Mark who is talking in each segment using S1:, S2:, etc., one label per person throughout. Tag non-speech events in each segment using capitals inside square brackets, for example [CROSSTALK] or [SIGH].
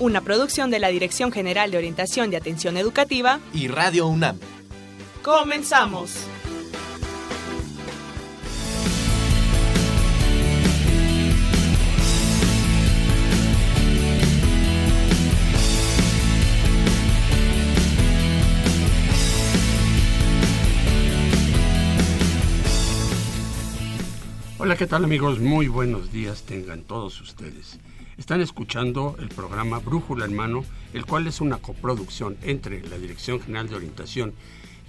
S1: Una producción de la Dirección General de Orientación y Atención Educativa
S2: y Radio UNAM.
S1: Comenzamos.
S3: Hola, ¿qué tal amigos? Muy buenos días tengan todos ustedes. Están escuchando el programa Brújula en Mano, el cual es una coproducción entre la Dirección General de Orientación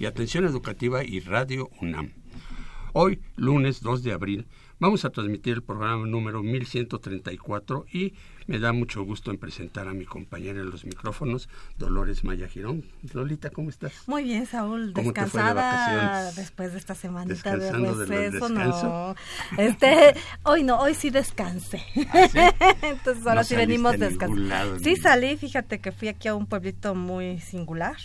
S3: y Atención Educativa y Radio UNAM. Hoy, lunes 2 de abril, vamos a transmitir el programa número 1134 y me da mucho gusto en presentar a mi compañera en los micrófonos, Dolores Maya Girón. Lolita, ¿cómo estás?
S4: Muy bien, Saúl. Descansada después de esta semanita de receso. no. Este, hoy no, hoy sí descansé. ¿Ah, [LAUGHS] Entonces ahora sí venimos descansando. Sí salí, fíjate que fui aquí a un pueblito muy singular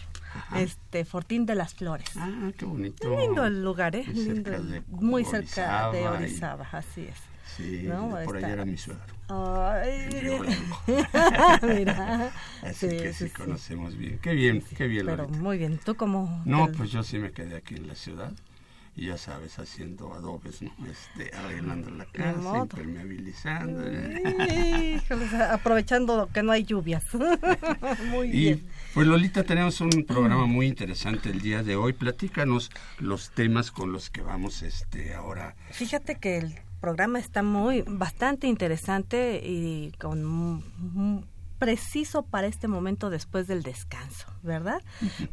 S4: este Fortín de las Flores.
S3: Ah, qué bonito.
S4: Lindo el lugar, ¿eh? Lindo, muy cerca de Orizaba, así es.
S3: Sí, por allá era mi suegro.
S4: Ay, [LAUGHS]
S3: mira. [LAUGHS] Así que sí, conocemos bien. Qué bien, qué bien.
S4: Pero muy bien, ¿tú cómo?
S3: No, pues yo sí me quedé aquí en la ciudad y ya sabes, haciendo adobes, ¿no? Este, arreglando la casa, impermeabilizando. [LAUGHS]
S4: aprovechando que no hay lluvias. muy bien.
S3: Pues Lolita, tenemos un programa muy interesante el día de hoy. Platícanos los temas con los que vamos este ahora.
S4: Fíjate que el programa está muy bastante interesante y con preciso para este momento después del descanso, ¿verdad?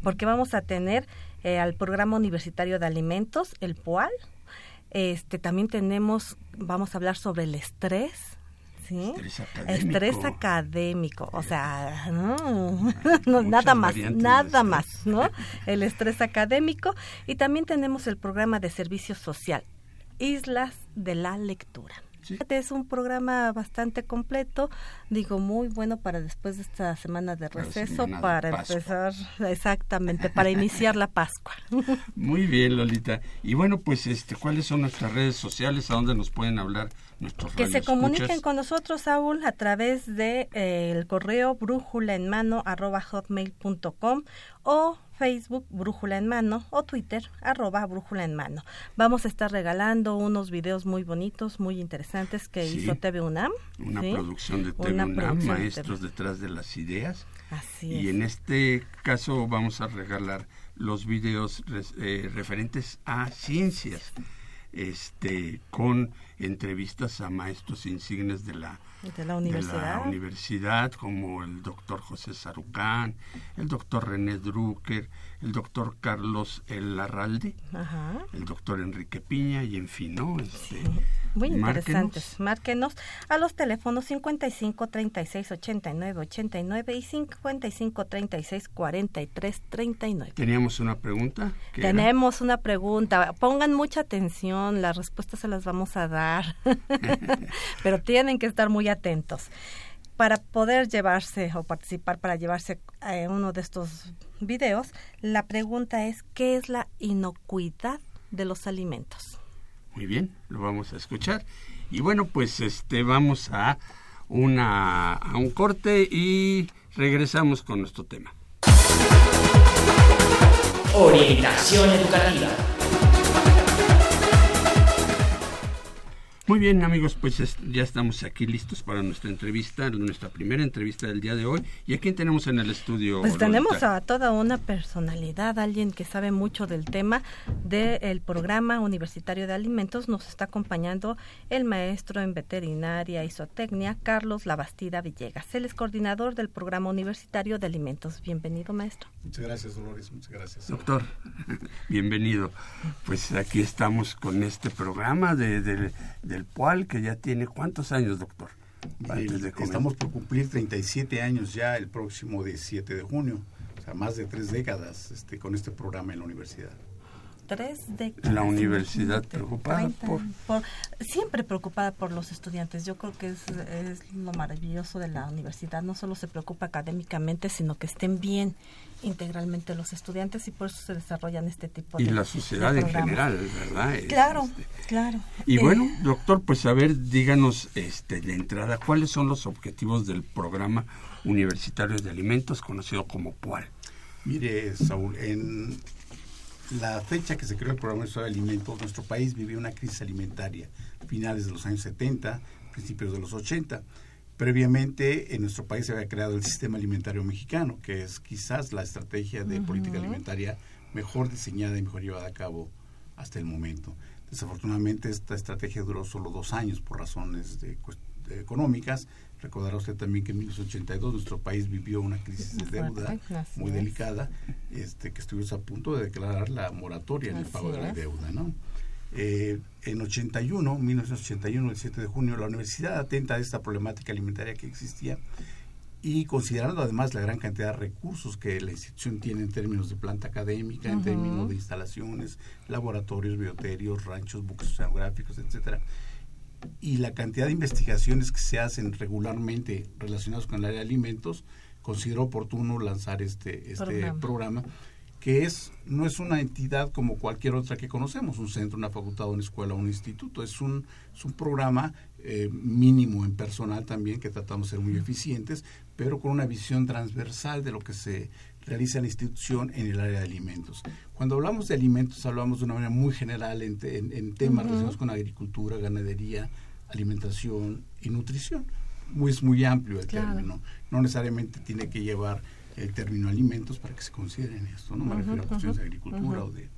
S4: Porque vamos a tener eh, al programa universitario de alimentos, el PUAL. Este también tenemos, vamos a hablar sobre el estrés, ¿sí? Estrés académico. o sea, no, nada más, nada más, ¿no? El estrés académico y también tenemos el programa de servicio social, Islas de la Lectura. Es un programa bastante completo, digo, muy bueno para después de esta semana de receso, para, empezar, exactamente, para iniciar la Pascua. [LAUGHS]
S3: Muy bien, Lolita. Y bueno, pues, este, ¿cuáles son nuestras redes sociales? ¿A dónde nos pueden hablar nuestros
S4: Que se comuniquen con nosotros, Saúl, a través de eh, el correo brújula en mano arroba hotmail.com o Facebook Brújula en Mano o Twitter arroba Brújula en Mano. Vamos a estar regalando unos videos muy bonitos, muy interesantes que hizo TV UNAM.
S3: Una producción de TV UNAM, Maestros detrás de las ideas.
S4: Así
S3: y en este caso vamos a regalar los videos eh, referentes a ciencias este con entrevistas a maestros insignes de la,
S4: de la universidad.
S3: universidad, como el doctor José Sarucán, el doctor René Drucker, el doctor Carlos Larralde, el doctor Enrique Piña y en fin, ¿no? Este,
S4: Muy interesantes. Márquenos a los teléfonos 55 36 89 89 y 55 36 43 39.
S3: ¿Teníamos una pregunta?
S4: Tenemos una pregunta. Pongan mucha atención, las respuestas se las vamos a dar, [LAUGHS] [LAUGHS] pero tienen que estar muy atentos para poder llevarse o participar para llevarse a eh, uno de estos videos, la pregunta es ¿qué es la inocuidad de los alimentos?
S3: Muy bien, lo vamos a escuchar. Y bueno, pues este vamos a una a un corte y regresamos con nuestro tema.
S5: Orientación educativa.
S3: Muy bien amigos, pues ya estamos aquí listos para nuestra entrevista, nuestra primera entrevista del día de hoy. ¿Y a quién tenemos en el estudio?
S4: Pues tenemos a toda una personalidad, alguien que sabe mucho del tema del programa universitario de alimentos. Nos está acompañando el maestro en veterinaria y zootecnia, Carlos Labastida Villegas. Él es coordinador del programa universitario de alimentos. Bienvenido, maestro.
S6: Muchas gracias, Dolores. Muchas gracias.
S3: Doctor, [LAUGHS] bienvenido. Pues aquí estamos con este programa de, de del PUAL, que ya tiene cuántos años, doctor?
S7: estamos por cumplir 37 años ya el próximo 17 de junio, o sea, más de tres décadas este, con este programa en la universidad
S4: tres décadas.
S3: La universidad preocupada por...
S4: Siempre preocupada por los estudiantes. Yo creo que es, es, lo maravilloso de la universidad. No solo se preocupa académicamente, sino que estén bien integralmente los estudiantes y por eso se desarrollan este tipo
S3: de
S4: Y
S3: la sociedad en general, ¿verdad?
S4: Claro, este, claro.
S3: Y bueno, eh, doctor, pues a ver, díganos este, de entrada, ¿cuáles son los objetivos del programa universitario de alimentos conocido como PUAL?
S7: Mire, Saúl, en la fecha que se creó el programa de alimentos, nuestro país vivía una crisis alimentaria, finales de los años 70, principios de los 80. Previamente en nuestro país se había creado el sistema alimentario mexicano, que es quizás la estrategia de política alimentaria mejor diseñada y mejor llevada a cabo hasta el momento. Desafortunadamente esta estrategia duró solo dos años por razones de, económicas Recordará usted también que en 1982 nuestro país vivió una crisis de deuda muy delicada, este, que estuvimos a punto de declarar la moratoria en el pago de la deuda. ¿no? Eh, en 81, 1981, el 7 de junio, la universidad atenta a esta problemática alimentaria que existía y considerando además la gran cantidad de recursos que la institución tiene en términos de planta académica, en términos de instalaciones, laboratorios, bioterios, ranchos, buques oceanográficos, etcétera, y la cantidad de investigaciones que se hacen regularmente relacionadas con el área de alimentos, consideró oportuno lanzar este, este programa. que es no es una entidad como cualquier otra que conocemos, un centro, una facultad, una escuela, un instituto, es un, es un programa eh, mínimo en personal también, que tratamos de ser muy eficientes, pero con una visión transversal de lo que se realiza la institución en el área de alimentos. Cuando hablamos de alimentos, hablamos de una manera muy general en, temas relacionados con agricultura, ganadería, alimentación y nutrición. Muy, es muy amplio el término. No necesariamente tiene que llevar el término alimentos para que se consideren esto, ¿no? Me refiero a cuestiones de agricultura o, de,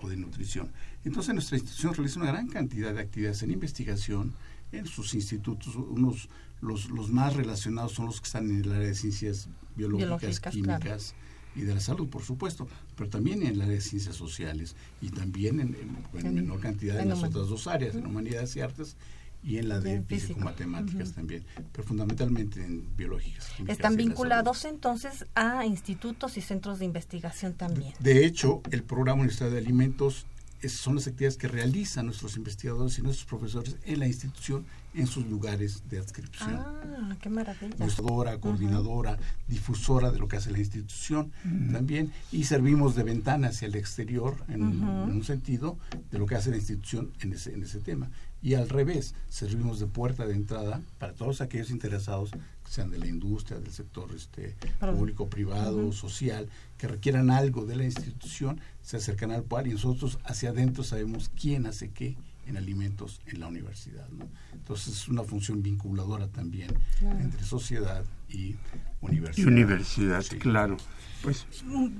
S7: o de nutrición. Entonces, nuestra institución realiza una gran cantidad de actividades en investigación, en sus institutos, unos los, los más relacionados son los que están en el área de ciencias biológicas, químicas, y de la salud, por supuesto, pero también en el área de ciencias sociales y también en, menor cantidad en, las otras dos áreas, en humanidades y artes y en la de físico-matemáticas también, pero fundamentalmente en biológicas.
S4: Están vinculados entonces a institutos y centros de investigación también.
S7: De hecho, el programa Universidad de Alimentos son las actividades que realizan nuestros investigadores y nuestros profesores en la institución en sus lugares de adscripción.
S4: Ah, qué maravilla.
S7: Nuestra coordinadora, difusora de lo que hace la institución también, y servimos de ventana hacia el exterior, en, un sentido, de lo que hace la institución en ese, en ese tema. Y al revés, servimos de puerta de entrada para todos aquellos interesados, sean de la industria, del sector este, público, privado, social, que requieran algo de la institución, se acercan al cual y nosotros hacia adentro sabemos quién hace qué en alimentos en la universidad. ¿no? Entonces es una función vinculadora también entre sociedad y universidad.
S3: Y universidad, claro. Pues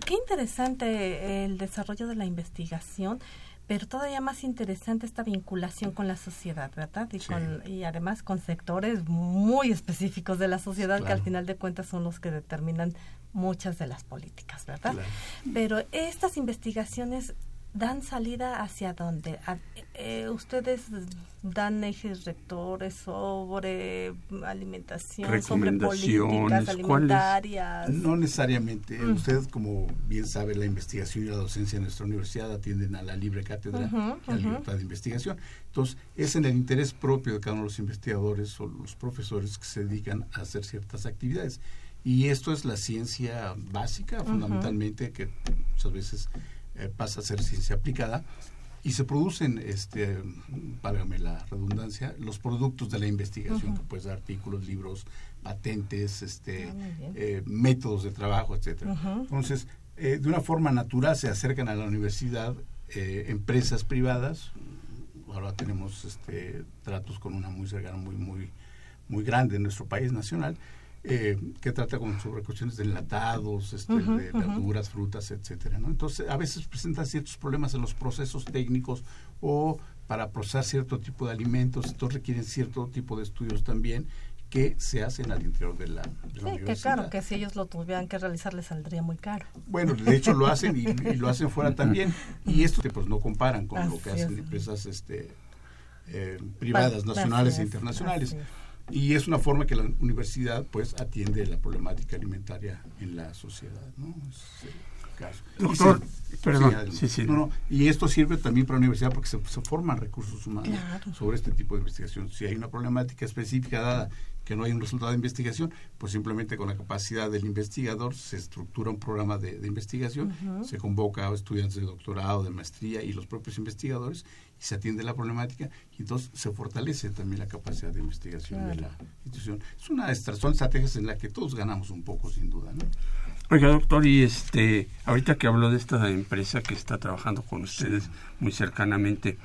S4: qué interesante el desarrollo de la investigación pero todavía más interesante esta vinculación con la sociedad, ¿verdad? Y, con, y además con sectores muy específicos de la sociedad que al final de cuentas son los que determinan muchas de las políticas, ¿verdad? Pero estas investigaciones dan salida hacia dónde? Eh, ustedes dan ejes rectores sobre alimentación, sobre políticas alimentarias.
S7: No necesariamente. Mm. Usted, como bien sabe, la investigación y la docencia en nuestra universidad atienden a la libre cátedra y a la libertad de investigación. Entonces, es en el interés propio de cada uno de los investigadores o los profesores que se dedican a hacer ciertas actividades. Y esto es la ciencia básica, fundamentalmente, que muchas veces eh, pasa a ser ciencia aplicada y se producen, este, págame la redundancia, los productos de la investigación, que puede ser artículos, libros, patentes, este, ah, eh, métodos de trabajo, etcétera. Entonces, eh, de una forma natural se acercan a la universidad empresas privadas. Ahora tenemos este, tratos con una muy cercana, muy, muy, muy grande en nuestro país nacional eh, que trata con sobre cuestiones de enlatados, este, de verduras, frutas, etcétera. ¿no? Entonces, a veces presentan ciertos problemas en los procesos técnicos o para procesar cierto tipo de alimentos, entonces requieren cierto tipo de estudios también que se hacen al interior de la, de sí,
S4: que claro, que si ellos lo tuvieran que realizar les saldría muy caro.
S7: Bueno, de hecho lo hacen y, lo hacen fuera también. Y esto pues no comparan con lo que hacen empresas este, eh, privadas, nacionales e internacionales. Y es una forma que la universidad pues atiende la problemática alimentaria en la sociedad, ¿no? Es, caso.
S3: Doctor,
S7: se-
S3: perdón, sí, sí.
S7: No, no, y esto sirve también para la universidad porque se, se forman recursos humanos
S4: Claro.
S7: sobre este tipo de investigación. Si hay una problemática específica dada que no hay un resultado de investigación, pues simplemente con la capacidad del investigador se estructura un programa de, de investigación, se convoca a estudiantes de doctorado, de maestría y los propios investigadores y se atiende la problemática y entonces se fortalece también la capacidad de investigación de la institución. Es una estra- son estrategias en las que todos ganamos un poco, sin duda. ¿no?
S3: Oiga, doctor, y este, ahorita que habló de esta empresa que está trabajando con ustedes muy cercanamente,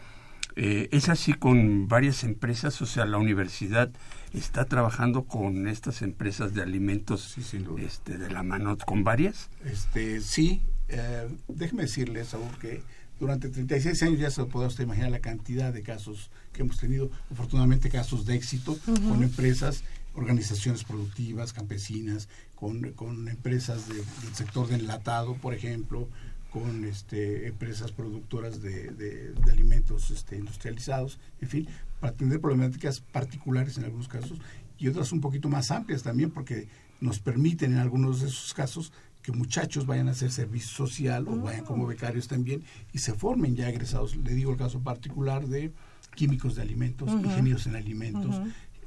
S3: eh, ¿es así con varias empresas? O sea, la universidad está trabajando con estas empresas de alimentos
S7: Sí, sin duda.
S3: este, de la mano, con varias.
S7: Este, sí, eh, déjeme decirle, Saúl, que durante 36 años ya se puede usted imaginar la cantidad de casos que hemos tenido, afortunadamente casos de éxito con empresas, organizaciones productivas, campesinas, con, con empresas de- del sector de enlatado, por ejemplo, con este, empresas productoras de, de- de alimentos este, industrializados, en fin, para atender problemáticas particulares en algunos casos y otras un poquito más amplias también, porque nos permiten en algunos de esos casos que muchachos vayan a hacer servicio social o vayan como becarios también y se formen ya egresados. Le digo el caso particular de químicos de alimentos, ingenieros en alimentos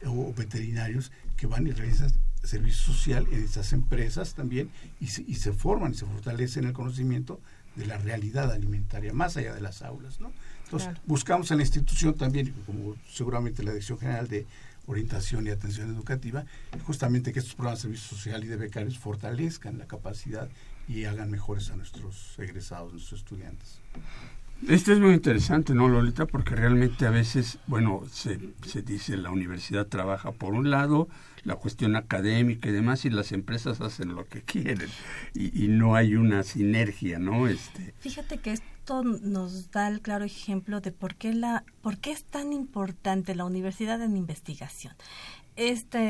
S7: o veterinarios que van y realizan servicio social en estas empresas también y se, y se forman y se fortalecen el conocimiento de la realidad alimentaria más allá de las aulas. ¿no? Entonces,
S4: Claro.
S7: buscamos en la institución también, como seguramente la Dirección General de Orientación y Atención Educativa, justamente que estos programas de servicio social y de becarios fortalezcan la capacidad y hagan mejores a nuestros egresados, nuestros estudiantes.
S3: Esto es muy interesante, ¿no, Lolita? Porque realmente a veces, bueno, se, se dice la universidad trabaja por un lado, la cuestión académica y demás, y las empresas hacen lo que quieren. Y, y no hay una sinergia, ¿no? Este,
S4: Fíjate que esto nos da el claro ejemplo de por qué, la, por qué es tan importante la universidad en investigación. Esta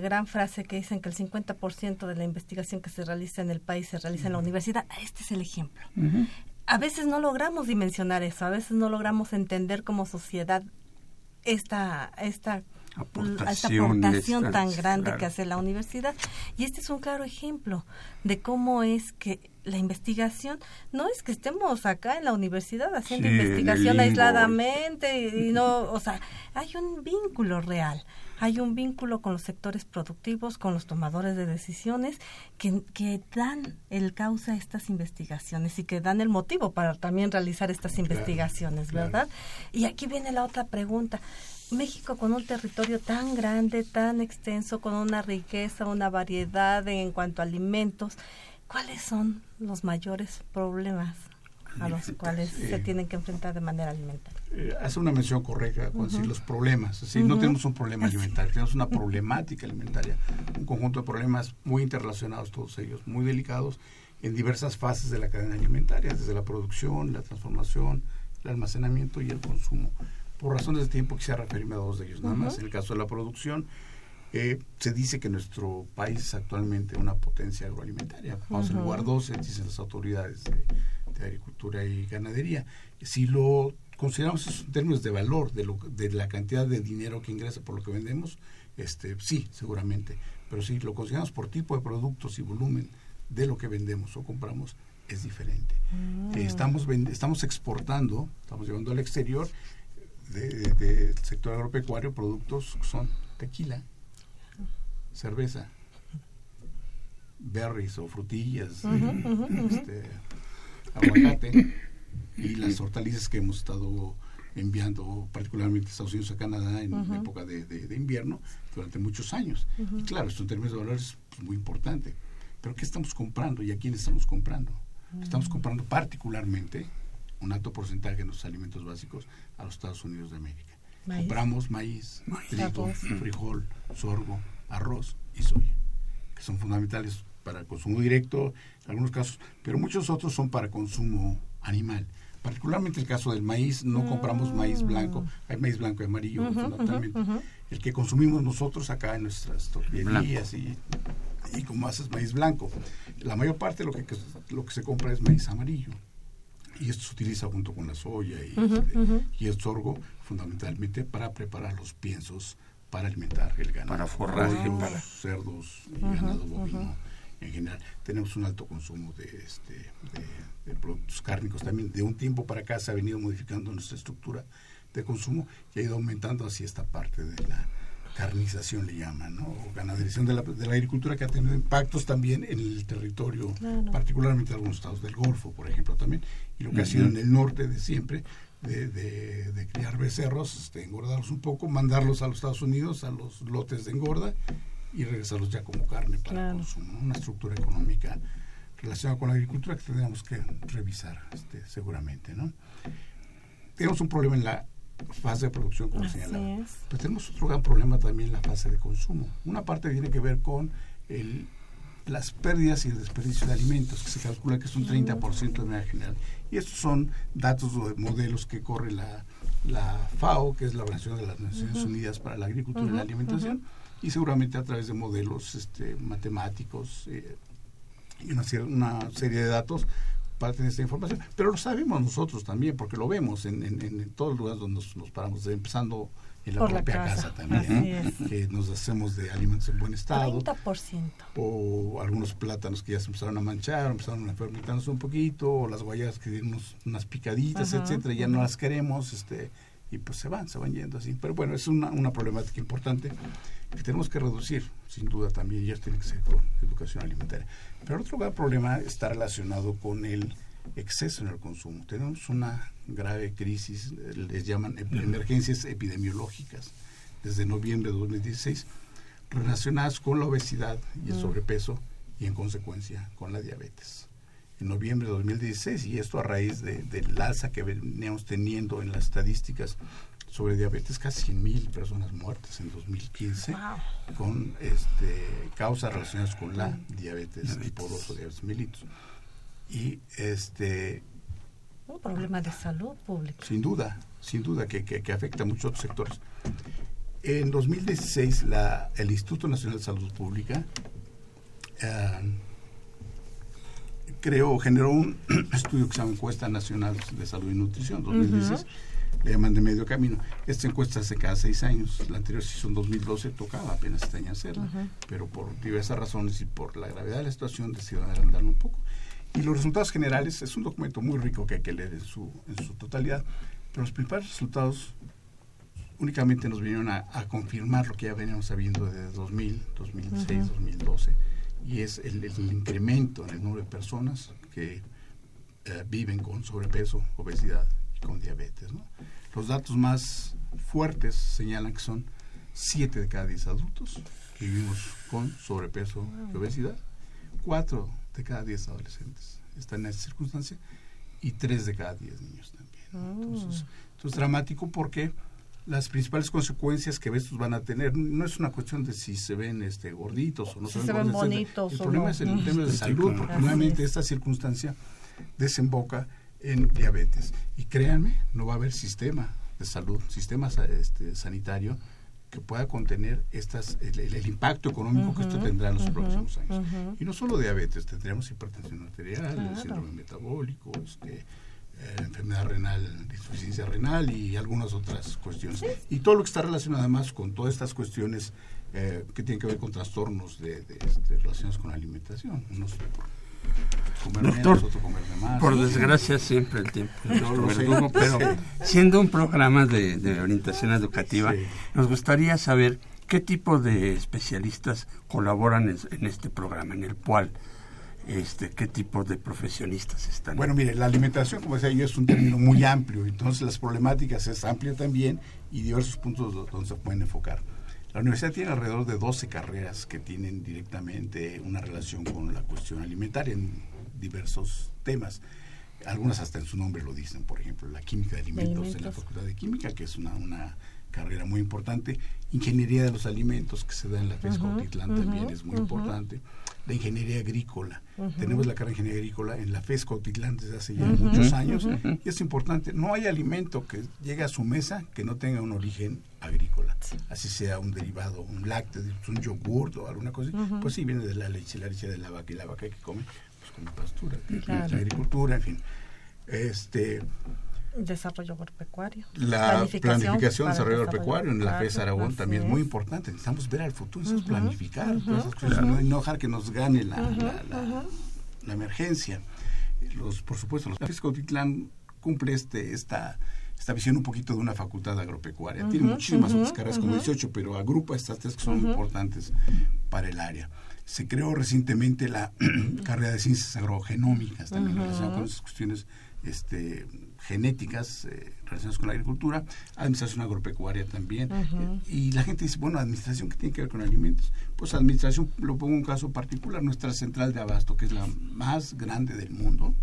S4: gran frase que dicen que el 50% de la investigación que se realiza en el país se realiza en la universidad, este es el ejemplo. A veces no logramos dimensionar eso, a veces no logramos entender como sociedad esta, esta esta
S3: Aportación,
S4: tan grande
S3: claro.
S4: que hace la universidad. Y este es un claro ejemplo de cómo es que la investigación, no es que estemos acá en la universidad haciendo
S3: Sí,
S4: investigación aisladamente y, y no, o sea, hay un vínculo real, hay un vínculo con los sectores productivos, con los tomadores de decisiones que, que dan el causa a estas investigaciones y que dan el motivo para también realizar estas investigaciones,
S7: claro.
S4: ¿verdad? Y aquí viene la otra pregunta. México con un territorio tan grande, tan extenso, con una riqueza, una variedad en cuanto a alimentos, ¿cuáles son los mayores problemas a los cuales se tienen que enfrentar de manera alimentaria?
S7: Eh, hace una mención correcta con decir los problemas. Es decir, no tenemos un problema alimentario, tenemos una problemática alimentaria, un conjunto de problemas muy interrelacionados, todos ellos, muy delicados, en diversas fases de la cadena alimentaria, desde la producción, la transformación, el almacenamiento y el consumo. Por razones de tiempo quisiera referirme a dos de ellos, nada más. En el caso de la producción, eh, se dice que nuestro país es actualmente una potencia agroalimentaria. Vamos en lugar 12, dicen las autoridades de, de agricultura y ganadería. Si lo consideramos en términos de valor, de, lo, de la cantidad de dinero que ingresa por lo que vendemos, este, sí, seguramente. Pero si lo consideramos por tipo de productos y volumen de lo que vendemos o compramos, es diferente. Eh, estamos, estamos exportando, estamos llevando al exterior del de, sector agropecuario productos son tequila, cerveza, berries o frutillas, este, aguacate y las hortalizas que hemos estado enviando particularmente a Estados Unidos a Canadá en época de, de- de invierno durante muchos años. Y claro, esto en términos de valores es pues, muy importante. Pero ¿qué estamos comprando y a quién estamos comprando? Estamos comprando particularmente un alto porcentaje de nuestros alimentos básicos a los Estados Unidos de América.
S4: Maíz.
S7: Compramos maíz, trigo,
S4: Arroz.
S7: frijol, sorgo, arroz y soya, que son fundamentales para el consumo directo en algunos casos, pero muchos otros son para consumo animal. Particularmente el caso del maíz, no compramos maíz blanco, hay maíz blanco y amarillo fundamentalmente. El que consumimos nosotros acá en nuestras tortillerías y, y como haces maíz blanco. La mayor parte de lo que, lo que se compra es maíz amarillo. Y esto se utiliza junto con la soya y, este, y el sorgo fundamentalmente para preparar los piensos para alimentar el ganado.
S3: Para forraje,
S7: Pollos,
S3: para-
S7: cerdos y ganado bovino en general. Tenemos un alto consumo de, este, de, de productos cárnicos también. De un tiempo para acá se ha venido modificando nuestra estructura de consumo y ha ido aumentando así esta parte de la carnización le llaman, ¿no? O ganaderización de la, de la agricultura que ha tenido impactos también en el territorio,
S4: Claro.
S7: particularmente en algunos estados del Golfo, por ejemplo, también, y lo que ha sido en el norte de siempre, de, de- de criar becerros, este, engordarlos un poco, mandarlos a los Estados Unidos, a los lotes de engorda, y regresarlos ya como carne para
S4: Claro.
S7: consumo. ¿no? Una estructura económica relacionada con la agricultura que tendríamos que revisar este, seguramente, ¿no? Tenemos un problema en la fase de producción, como señalaba. Pero tenemos otro gran problema también en la fase de consumo. Una parte tiene que ver con el, las pérdidas y el desperdicio de alimentos, que se calcula que es un 30% de manera general. Y estos son datos o de modelos que corre la, la FAO, que es la Organización de las Naciones Unidas para la Agricultura y la Alimentación, y seguramente a través de modelos este, matemáticos eh, y una, una serie de datos tener esta información. Pero lo sabemos nosotros también, porque lo vemos en, en, en todos los lugares donde nos, nos paramos, empezando en la
S4: Por la
S7: propia
S4: casa,
S7: casa, también, que nos hacemos de alimentos en buen estado,
S4: 30%.
S7: o algunos plátanos que ya se empezaron a manchar, empezaron a fermentarse un poquito, o las guayas que tienen unas picaditas,
S4: Ajá,
S7: etcétera, ya no las queremos, este y pues se van, se van yendo así. Pero bueno, es una, una problemática importante que tenemos que reducir, sin duda también, y esto tiene que ser con educación alimentaria. Pero otro gran problema está relacionado con el exceso en el consumo. Tenemos una grave crisis, les llaman emergencias epidemiológicas, desde noviembre de 2016, relacionadas con la obesidad y el sobrepeso y en consecuencia con la diabetes. En noviembre de 2016, y esto a raíz de, del alza que veníamos teniendo en las estadísticas sobre diabetes, casi 100.000 personas muertas en 2015
S4: Wow.
S7: con este, causas relacionadas con la diabetes tipo 2 o diabetes mellitus. Y este,
S4: Un problema de salud pública.
S7: sin duda, sin duda que, que- que afecta a muchos otros sectores. En 2016, la, el Instituto Nacional de Salud Pública eh, creó, generó un [CLEARS THROAT] estudio que se llama Encuesta Nacional de Salud y Nutrición 2016. Le llaman de medio camino. Esta encuesta hace cada seis años. La anterior se hizo en 2012, tocaba apenas este año hacerla. Pero por diversas razones y por la gravedad de la situación decidieron adelantarlo un poco. Y los resultados generales es un documento muy rico que hay que leer en su, en su totalidad. Pero los principales resultados únicamente nos vinieron a, a confirmar lo que ya veníamos sabiendo desde 2000, 2006, 2012. Y es el, el incremento en el número de personas que eh, viven con sobrepeso, obesidad y con diabetes. ¿no? Los datos más fuertes señalan que son 7 de cada 10 adultos que vivimos con sobrepeso y obesidad, 4 de cada 10 adolescentes están en esta circunstancia y 3 de cada 10 niños también. ¿no? Entonces, esto es dramático porque las principales consecuencias que estos van a tener no es una cuestión de si se ven este gorditos o no
S4: Si
S7: se
S4: se
S7: ven gorditos,
S4: bonitos
S7: el
S4: o
S7: problema
S4: no.
S7: es en temas de
S3: Sí,
S7: salud
S3: claro.
S7: porque
S4: Así
S7: nuevamente
S4: es.
S7: esta circunstancia desemboca en diabetes y créanme no va a haber sistema de salud sistema este, sanitario que pueda contener estas el, el- el impacto económico que esto tendrá en los próximos años y no solo diabetes tendríamos hipertensión arterial
S4: Claro.
S7: síndrome metabólico este eh, enfermedad renal, insuficiencia renal y algunas otras cuestiones. Y todo lo que está relacionado además con todas estas cuestiones eh, que tienen que ver con trastornos de, de, este, relacionados con la alimentación. Unos comer menos,
S3: Doctor,
S7: otros comer de más.
S3: Por desgracia siempre el tiempo
S7: Yo lo
S3: verdugo, pero siendo un programa de, de orientación educativa,
S7: Sí.
S3: nos gustaría saber qué tipo de especialistas colaboran en, en este programa, en el cual, este, qué tipo de profesionistas están.
S7: Bueno, mire, la alimentación, como decía yo, es un término muy amplio, entonces las problemáticas es amplia también y diversos puntos do- donde se pueden enfocar. La universidad tiene alrededor de 12 carreras que tienen directamente una relación con la cuestión alimentaria en diversos temas. Algunas hasta en su nombre lo dicen, por ejemplo, la química de alimentos, en la
S4: alimentos.
S7: Facultad de Química, que es una, una carrera muy importante. Ingeniería de los alimentos, que se da en la FES Cuautitlán también es muy importante. La ingeniería agrícola. Tenemos la carrera de ingeniería agrícola en la FES Cuautitlán desde hace ya muchos años. Y es importante, no hay alimento que llegue a su mesa que no tenga un origen agrícola. Así sea un derivado, un lácteo, un yogur o alguna cosa. Pues sí, viene de la leche, la leche de la vaca y la vaca que come, pues come pastura,
S4: Claro.
S7: la agricultura, en fin. Este,
S4: Desarrollo agropecuario.
S7: La planificación, desarrollo agropecuario en la FES Aragón también es muy importante. Necesitamos ver al futuro, necesitamos planificar, todas esas cosas, no, y no dejar que nos gane la, la- la- la emergencia. Los, por supuesto, los FES Cuautitlán cumple este, esta, esta visión un poquito de una facultad agropecuaria. Tiene muchísimas otras carreras, como 18, pero agrupa estas tres que son importantes para el área. Se creó recientemente la [CLEARS THROAT] carrera de ciencias agrogenómicas, también relacionada con esas cuestiones este, genéticas eh, relacionadas con la agricultura, administración agropecuaria también. Eh, y la gente dice, bueno, administración, ¿qué tiene que ver con alimentos? Pues administración, lo pongo un caso particular, nuestra central de abasto, que es la más grande del mundo,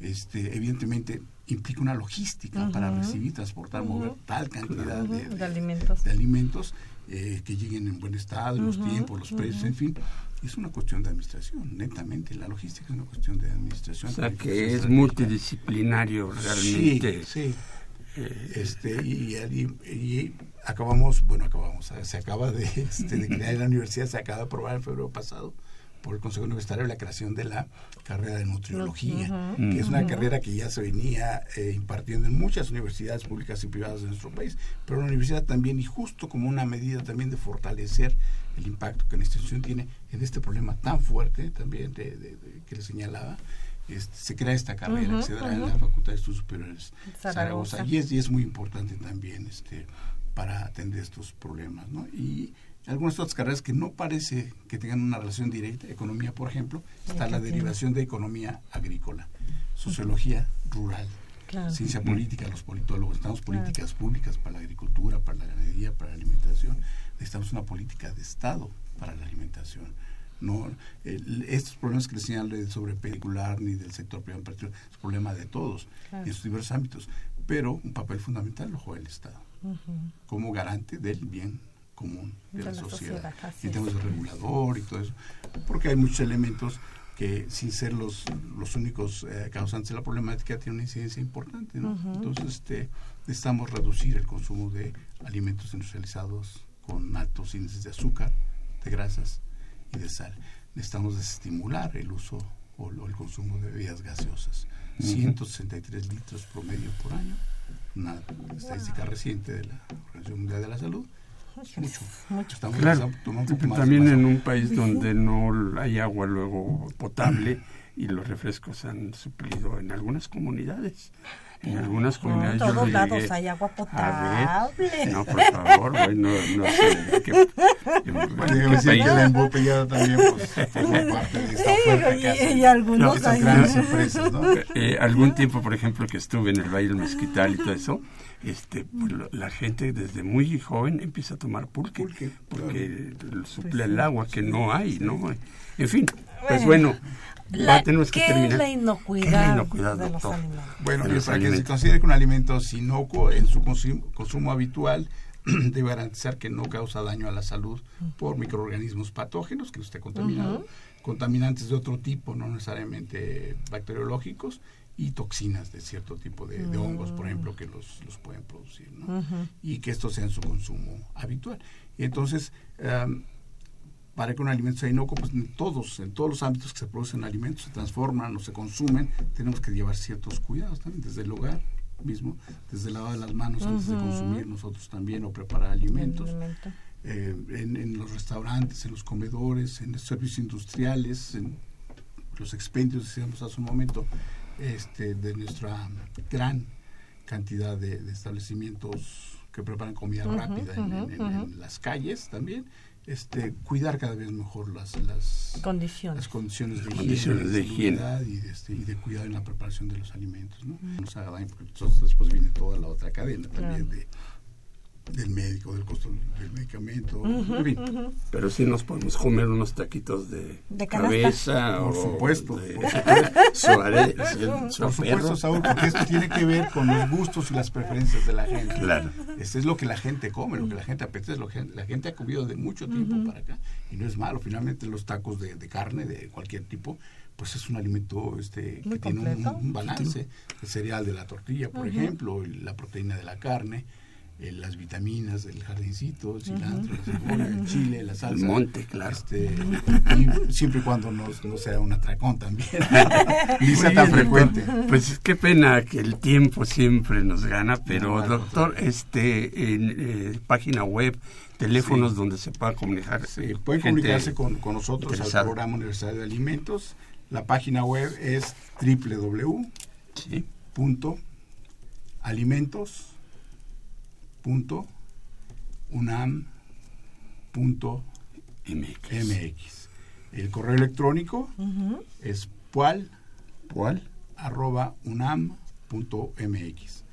S7: este, evidentemente implica una logística para recibir, transportar, mover tal cantidad de,
S4: De alimentos.
S7: de alimentos, eh, que lleguen en buen estado, los tiempos, los precios, en fin. Es una cuestión de administración, netamente. La logística es una cuestión de administración.
S3: O sea, que es multidisciplinario realmente.
S7: Sí, sí. Este, y, y- y acabamos, bueno, acabamos, se acaba de, este, de crear la universidad, se acaba de aprobar en febrero pasado por el Consejo Universitario la creación de la carrera de nutriología, que es una carrera que ya se venía eh, impartiendo en muchas universidades públicas y privadas de nuestro país, pero la universidad también, y justo como una medida también de fortalecer el impacto que la institución tiene en este problema tan fuerte también de, de- de- que le señalaba, este, se crea esta carrera que se dará en la Facultad de Estudios Superiores
S4: Zaragoza.
S7: Zaragoza y es, y es muy importante también este para atender estos problemas ¿no? y algunas otras carreras que no parece que tengan una relación directa economía por ejemplo está la derivación de economía agrícola sociología rural
S4: Claro.
S7: ciencia política los politólogos necesitamos políticas públicas para la agricultura para la ganadería para la alimentación necesitamos una política de estado para la alimentación no el- estos problemas que les señalé sobre particular ni del sector privado en particular es problema de todos
S4: Claro.
S7: en sus diversos ámbitos pero un papel fundamental lo juega el Estado como garante del bien común de,
S4: De
S7: la,
S4: la
S7: sociedad,
S4: sociedad, es.
S7: términos de regulador y todo eso porque hay muchos elementos que sin ser los, los únicos eh, causantes de la problemática tienen una incidencia importante ¿no? entonces este necesitamos reducir el consumo de alimentos industrializados con altos índices de azúcar de grasas y de sal. Necesitamos desestimular el uso o, o el consumo de bebidas gaseosas. 163 litros promedio por año una estadística reciente de la Organización Mundial de la Salud es mucho,
S4: Mucho.
S3: Claro, también
S7: más
S3: en
S7: agua.
S3: un país donde no hay agua luego potable y los refrescos han suplido en algunas comunidades. En algunas
S4: En
S3: comunidades yo
S4: todos
S3: lo
S4: lados hay agua potable.
S3: ver. No, por favor, bueno, no sé. en en
S7: Bueno, decir
S3: país.
S7: que la embotellada también pues, forma parte de esta oferta que
S4: y,
S7: hacen
S4: y algunos ahí.
S7: grandes empresas, ¿no?
S3: Eh, algún tiempo, por ejemplo, que estuve en el Valle del Mezquital y todo eso, este, pues, lo- la gente desde muy joven empieza a tomar pulque,
S7: Pulque,
S3: porque suple el agua que no hay, ¿no? En fin, pues bueno,
S4: La-
S3: ya tenemos que
S4: ¿Qué
S3: terminar.
S4: es la
S3: ¿Qué
S4: inocuidad,
S3: es la inocuidad,
S4: de los alimentos?
S7: Bueno,
S3: de los
S7: para que se
S3: alimentos.
S7: considere que un alimento es inocuo en su consumo, consumo habitual, [CLEARS THROAT] debe garantizar que no causa daño a la salud por microorganismos patógenos que no esté contaminado, contaminantes de otro tipo, no necesariamente bacteriológicos, y toxinas de cierto tipo de, de hongos, por ejemplo, que los, los pueden producir, ¿no? Y que esto sea en su consumo habitual. Y entonces, am, para que un alimento sea inocuo, pues en todos, en todos los ámbitos que se producen alimentos, se transforman o se consumen, tenemos que llevar ciertos cuidados también, desde el hogar mismo, desde el lavado de las manos antes de consumir nosotros también o preparar alimentos,
S4: alimento.
S7: eh, en, en los restaurantes, en los comedores, en los servicios industriales, en los expendios, decíamos hace un momento, este, de nuestra gran cantidad de, de establecimientos que preparan comida rápida en, en- en- en las calles también, este, cuidar cada vez mejor las, las,
S4: Condiciones.
S7: las condiciones de
S3: condiciones
S7: higiene,
S3: de higiene.
S7: salubridad y de, este, y de cuidado en la preparación de los alimentos. ¿no? No nos haga daño porque después viene toda la otra cadena también de, del médico, del costo del medicamento. en fin.
S3: Pero sí nos podemos comer unos taquitos de,
S4: De
S3: cabeza
S7: Por
S3: o
S7: supuesto,
S3: de
S7: por [LAUGHS] supuesto. Por supuesto, Saúl, porque esto tiene que ver con los gustos y las preferencias de la gente.
S3: Claro.
S7: Este es lo que la gente come, lo que la gente apetece, lo que la gente ha comido de mucho tiempo para acá. Y no es malo, finalmente los tacos de, de carne de cualquier tipo, pues es un alimento este, que tiene un, balance. El cereal de la tortilla, por ejemplo, y la proteína de la carne. Eh, las vitaminas del jardincito, el cilantro, la cebolla, el chile, la salsa.
S3: El monte, claro.
S7: Este, y siempre y cuando no, no sea un atracón también. [LAUGHS] Ni sea tan frecuente.
S3: Pues qué pena que el tiempo siempre nos gana, pero doctor, este, en eh, página web, teléfonos
S7: Sí.
S3: donde se pueda comunicar.
S7: Sí,
S3: eh,
S7: pueden comunicarse con, con nosotros al programa Universitario de Alimentos. La página web es www.
S3: Sí.
S7: punto alimentos punto unam punto
S3: MX.
S7: mx el correo electrónico es pual
S3: ¿Cuál?
S7: arroba unam punto mx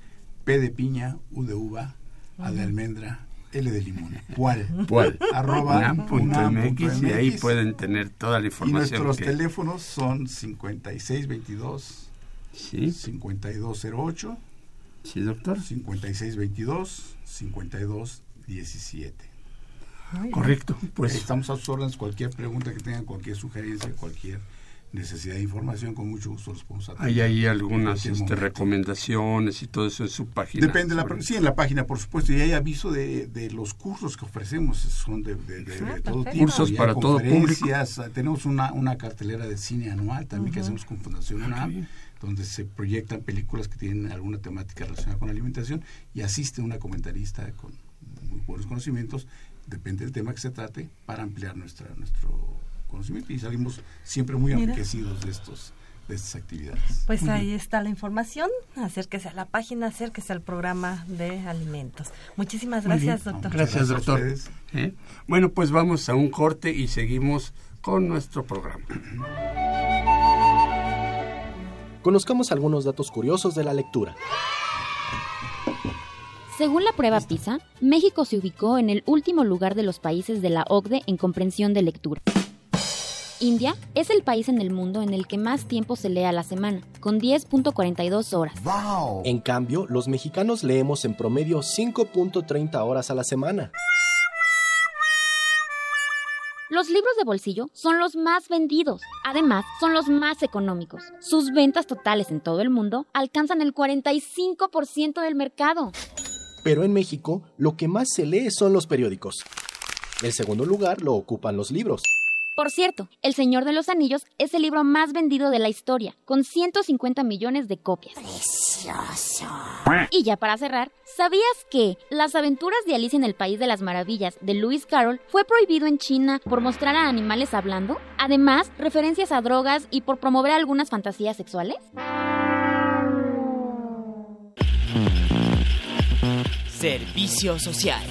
S7: p de piña u de uva a de almendra l de limón pual [LAUGHS]
S3: ¿Cuál?
S7: arroba
S3: UNAM.mx
S7: unam.mx.
S3: y ahí pueden tener toda la
S7: y
S3: información.
S7: nuestros
S3: que-
S7: teléfonos son 5622
S3: Sí,
S7: 5208
S3: sí, doctor.
S7: 5622 5217.
S3: Correcto. Pues
S7: Estamos a sus órdenes. Cualquier pregunta que tengan, cualquier sugerencia, cualquier necesidad de información, con mucho gusto los podemos atender.
S3: hay ahí algunas este, recomendaciones y todo eso en su página.
S7: Depende de la sí en la página por supuesto y hay aviso de, de los cursos que ofrecemos son de, de- de- de
S4: Ah,
S7: todo
S4: perfecto.
S7: tipo
S3: Cursos para todo
S7: conferencias, ah, tenemos una, una cartelera de cine anual también que hacemos con Fundación
S3: Ah,
S7: UNAM. Donde se proyectan películas que tienen alguna temática relacionada con la alimentación y asiste una comentarista con muy buenos conocimientos depende del tema que se trate para ampliar nuestra nuestro conocimiento y salimos siempre muy enriquecidos de estos de estas actividades
S4: Pues
S7: Muy
S4: ahí
S7: bien.
S4: está la información. Acérquese a la página, acérquese al programa de alimentos. Muchísimas gracias, doctor.
S3: Gracias, doctor. ¿Eh? Bueno, pues vamos a un corte y seguimos con nuestro programa.
S2: Conozcamos algunos datos curiosos de la lectura.
S8: Según la prueba PISA, México se ubicó en el último lugar de los países de la OCDE en comprensión de lectura. India es el país en el mundo en el que más tiempo se lee a la semana, con 10.42 horas.
S2: En cambio, los mexicanos leemos en promedio 5.30 horas a la semana.
S8: Los libros de bolsillo son los más vendidos. Además, son los más económicos. Sus ventas totales en todo el mundo alcanzan el 45% del mercado.
S2: Pero en México, lo que más se lee son los periódicos. El segundo lugar lo ocupan los libros.
S8: Por cierto, El Señor de los Anillos es el libro más vendido de la historia, con 150 millones de copias. Y ya para cerrar, ¿sabías que Las aventuras de Alicia en el País de las Maravillas de Lewis Carroll fue prohibido en China por mostrar a animales hablando? Además, referencias a drogas y por promover algunas fantasías sexuales.
S5: Servicio social.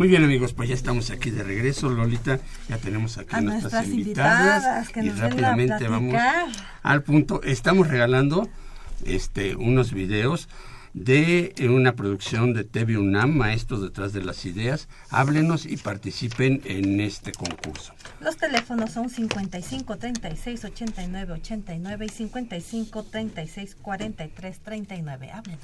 S3: Muy bien, amigos, pues ya estamos aquí de regreso, Lolita. Ya tenemos aquí
S4: A
S3: nuestras,
S4: nuestras
S3: invitadas,
S4: invitadas que
S3: y
S4: nos a
S3: rápidamente vamos al punto. Estamos regalando este unos videos de una producción de TV UNAM, Maestros detrás de las ideas. Háblenos y participen en este concurso.
S4: Los teléfonos son 55 36 89 89 y 55 36 43 39. Háblenos.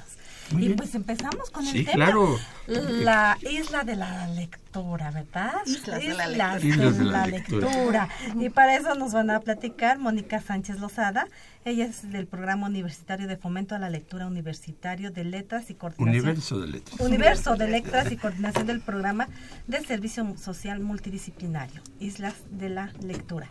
S3: Muy
S4: y
S3: bien.
S4: pues empezamos con
S3: Sí,
S4: el tema.
S3: claro.
S4: La isla de la lectura, ¿verdad?
S9: Islas de la
S4: Islas
S3: lectura. Islas
S4: de
S3: de la
S4: la
S3: lectura.
S4: lectura. Y para eso nos van a platicar Mónica Sánchez Lozada. Ella es del Programa Universitario de Fomento a la Lectura Universitario de Letras y Coordinación.
S3: Universo de letras.
S4: Universo de Letras y coordinación del programa de servicio social multidisciplinario, Islas de la Lectura.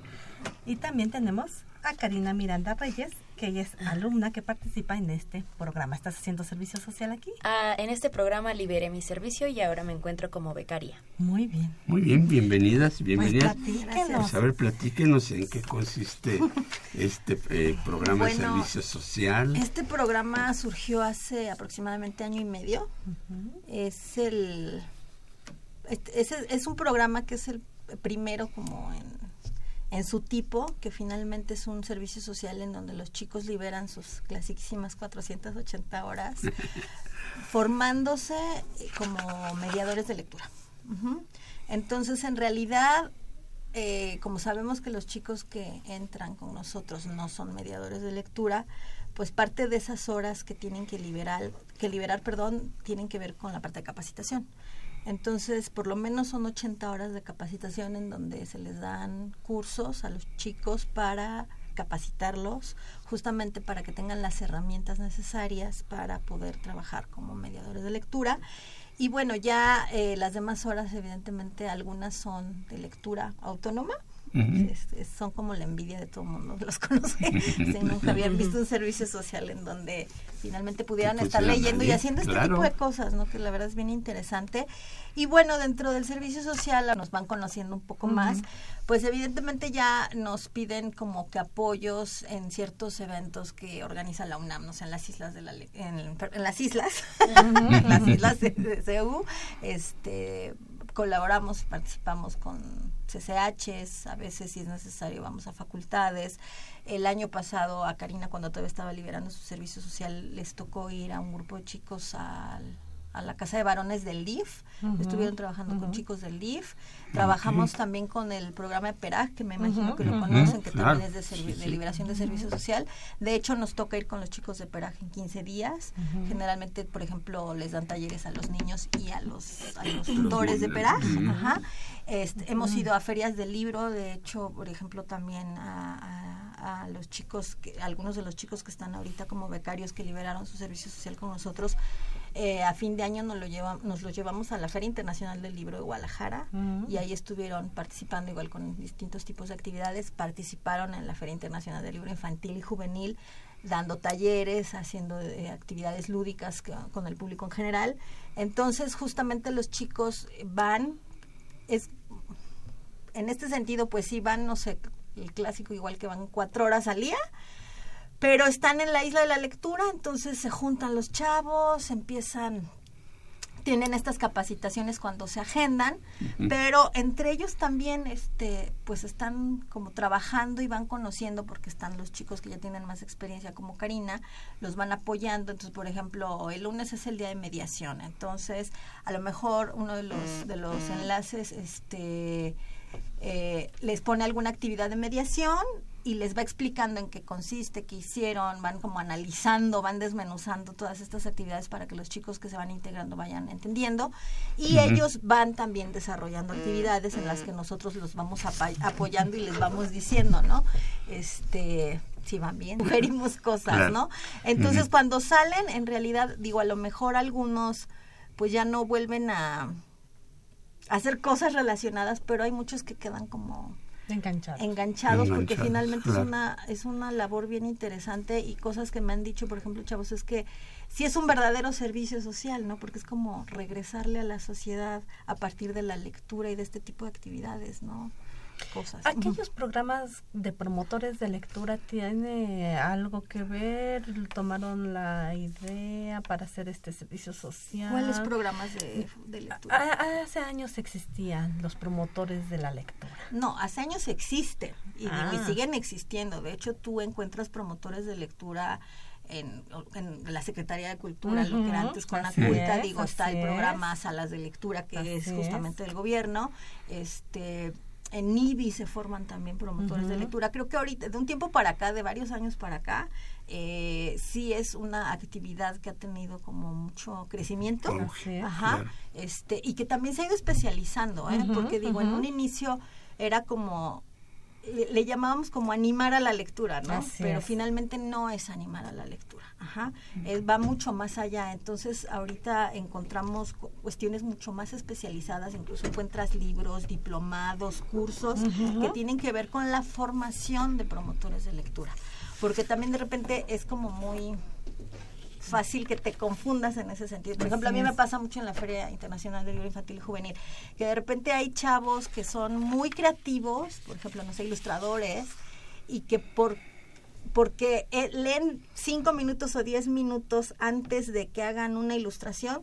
S4: Y también tenemos a Karina Miranda Reyes, que ella es alumna que participa en este programa. ¿Estás haciendo servicio social aquí?
S9: Ah, en este programa liberé mi servicio y ahora me encuentro como becaria.
S4: Muy bien.
S3: Muy bien, bienvenidas, bienvenidas.
S4: platíquenos.
S3: Pues a ver, platíquenos en qué consiste [LAUGHS] este eh, programa de servicio social.
S10: Este programa surgió hace aproximadamente año y medio. Es el este- es, es un programa que es el primero como en, en su tipo, que finalmente es un servicio social en donde los chicos liberan sus clasiquísimas 480 horas, [LAUGHS] formándose como mediadores de lectura. Entonces, en realidad, eh, como sabemos que los chicos que entran con nosotros no son mediadores de lectura, pues parte de esas horas que tienen que liberar, que liberar, perdón, tienen que ver con la parte de capacitación. Entonces, por lo menos son 80 horas de capacitación en donde se les dan cursos a los chicos para capacitarlos justamente para que tengan las herramientas necesarias para poder trabajar como mediadores de lectura. Y bueno, ya eh, las demás horas, evidentemente, algunas son de lectura autónoma, son como la envidia de todo el mundo [LAUGHS] los conoce. nunca habían visto un servicio social en donde finalmente pudieran estar leyendo y haciendo este tipo de cosas, ¿no? Que la verdad es bien interesante. Y bueno, dentro del servicio social nos van conociendo un poco más, pues evidentemente ya nos piden como que apoyos en ciertos eventos que organiza la UNAM, no sé, en las islas de la en, las islas, [LAUGHS] en las islas de, de CEU, este colaboramos, participamos con CCHs, a veces si es necesario vamos a facultades. El año pasado a Karina cuando todavía estaba liberando su servicio social les tocó ir a un grupo de chicos al a la Casa de Varones del DIF, estuvieron trabajando con chicos del DIF, trabajamos también con el programa de PERAG, que me imagino que lo conocen, que también es de, liberación de servicio social. De hecho, nos toca ir con los chicos de PERAG en 15 días. Generalmente, por ejemplo, les dan talleres a los niños y a los, a los tutores de PERAG. Este, hemos ido a ferias del libro, de hecho, por ejemplo, también a, a, a los chicos, que, algunos de los chicos que están ahorita como becarios que liberaron su servicio social con nosotros, eh, a fin de año nos lo, lleva, nos lo llevamos a la Feria Internacional del Libro de Guadalajara y ahí estuvieron participando igual con distintos tipos de actividades. Participaron en la Feria Internacional del Libro Infantil y Juvenil dando talleres, haciendo eh, actividades lúdicas con el público en general. Entonces, justamente los chicos van, es en este sentido, pues sí van, no sé, el clásico igual que van cuatro horas al día, pero están en la isla de la lectura, entonces se juntan los chavos, empiezan tienen estas capacitaciones cuando se agendan, pero entre ellos también este pues están como trabajando y van conociendo porque están los chicos que ya tienen más experiencia como Karina, los van apoyando, entonces por ejemplo, el lunes es el día de mediación, entonces a lo mejor uno de los de los enlaces este eh, les pone alguna actividad de mediación y les va explicando en qué consiste, qué hicieron, van como analizando, van desmenuzando todas estas actividades para que los chicos que se van integrando vayan entendiendo. Y ellos van también desarrollando actividades en las que nosotros los vamos apoyando y les vamos diciendo, ¿no? Este, si van bien, [LAUGHS] sugerimos cosas, ¿no? Entonces, cuando salen, en realidad, digo, a lo mejor algunos pues ya no vuelven a hacer cosas relacionadas, pero hay muchos que quedan como
S4: enganchados,
S10: enganchados porque finalmente es una es una labor bien interesante y cosas que me han dicho, por ejemplo, chavos, es que sí es un verdadero servicio social, ¿no? Porque es como regresarle a la sociedad a partir de la lectura y de este tipo de actividades, ¿no? Cosas.
S4: ¿Aquellos programas de promotores de lectura tiene algo que ver? ¿Tomaron la idea para hacer este servicio social?
S10: ¿Cuáles programas de, lectura?
S4: hace años existían los promotores de la lectura.
S10: No, hace años existen y, ah. siguen existiendo. De hecho, tú encuentras promotores de lectura en, la Secretaría de Cultura, lo que era antes con la culta, digo, está el programa Salas de Lectura, que es justamente del gobierno, este en IBI se forman también promotores de lectura. Creo que ahorita, de un tiempo para acá, de varios años para acá, eh, sí es una actividad que ha tenido como mucho crecimiento. Ajá. Este, y que también se ha ido especializando, ¿eh? Porque digo, en un inicio era como le, llamábamos como animar a la lectura, ¿no? Pero finalmente no es animar a la lectura, ajá, va mucho más allá. Entonces ahorita encontramos cuestiones mucho más especializadas, incluso encuentras libros, diplomados, cursos que tienen que ver con la formación de promotores de lectura, porque también de repente es como muy fácil que te confundas en ese sentido. Por ejemplo, a mí me pasa mucho en la Feria Internacional del Libro Infantil y Juvenil, que de repente hay chavos que son muy creativos, por ejemplo, no sé, ilustradores, y que por porque eh, leen cinco minutos o diez minutos antes de que hagan una ilustración,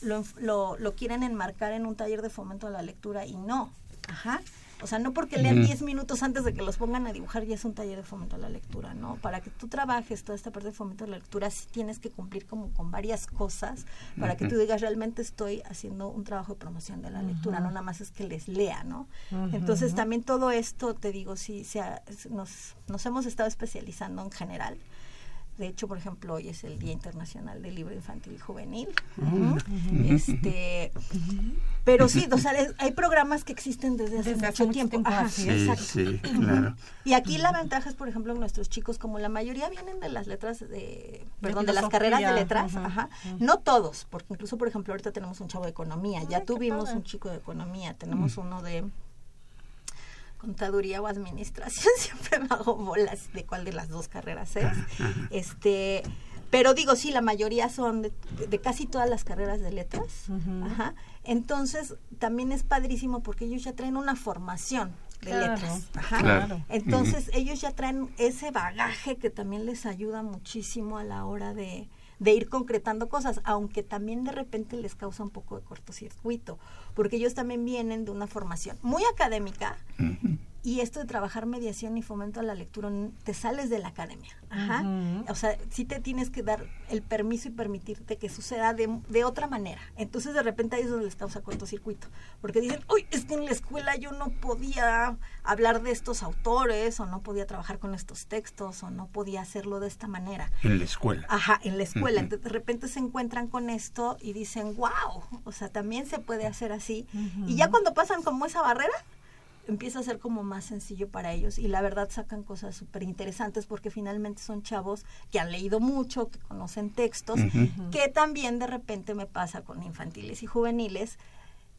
S10: lo, lo, lo quieren enmarcar en un taller de fomento a la lectura y no. Ajá. O sea, no porque lean 10 minutos antes de que los pongan a dibujar ya es un taller de fomento a la lectura, ¿no? Para que tú trabajes toda esta parte de fomento a la lectura sí tienes que cumplir como con varias cosas para que tú digas realmente estoy haciendo un trabajo de promoción de la lectura, no nada más es que les lea, ¿no? Entonces también todo esto, te digo, sí, nos, nos hemos estado especializando en general De hecho, por ejemplo, hoy es el Día Internacional del Libro Infantil y Juvenil.
S3: Mm.
S10: Este, pero sí, o sea, es- hay programas que existen desde hace
S4: Desde
S10: mucho
S4: hace mucho
S10: tiempo.
S4: tiempo,
S10: Ajá,
S4: así
S3: Sí,
S10: exacto.
S3: sí, claro.
S10: Y aquí la ventaja es, por ejemplo, nuestros chicos, como la mayoría vienen de las letras de, perdón, de las carreras de letras, ajá, no todos, porque incluso, por ejemplo, ahorita tenemos un chavo de economía, ya
S4: Ay,
S10: tuvimos
S4: padre.
S10: un chico de economía, tenemos uno de contaduría o administración, [LAUGHS] siempre me hago bolas de cuál de las dos carreras es. Este, pero digo, sí, la mayoría son de, de casi todas las carreras de letras. Ajá. Entonces, también es padrísimo porque ellos ya traen una formación de
S4: Claro,
S10: letras. Ajá.
S3: Claro.
S10: Entonces, ellos ya traen ese bagaje que también les ayuda muchísimo a la hora de, de ir concretando cosas, aunque también de repente les causa un poco de cortocircuito, porque ellos también vienen de una formación muy académica y esto de trabajar mediación y fomento a la lectura te sales de la academia. Ajá. O sea, sí te tienes que dar el permiso y permitirte que suceda de, de otra manera. Entonces, de repente ahí es donde les causa cortocircuito. Porque dicen, uy, es que en la escuela yo no podía hablar de estos autores, o no podía trabajar con estos textos, o no podía hacerlo de esta manera.
S3: En la escuela.
S10: Ajá, en la escuela. Entonces, de repente se encuentran con esto y dicen, wow, o sea, también se puede hacer así. Y ya cuando pasan como esa barrera, empieza a ser como más sencillo para ellos. Y la verdad sacan cosas súper interesantes porque finalmente son chavos que han leído mucho, que conocen textos, que también de repente me pasa con infantiles y juveniles,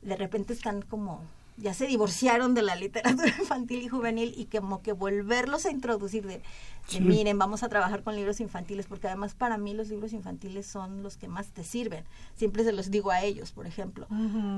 S10: de repente están como ya se divorciaron de la literatura [LAUGHS] infantil y juvenil y como que volverlos a introducir de, de,
S3: Sí.
S10: miren, vamos a trabajar con libros infantiles, porque además para mí los libros infantiles son los que más te sirven. Siempre se los digo a ellos, por ejemplo.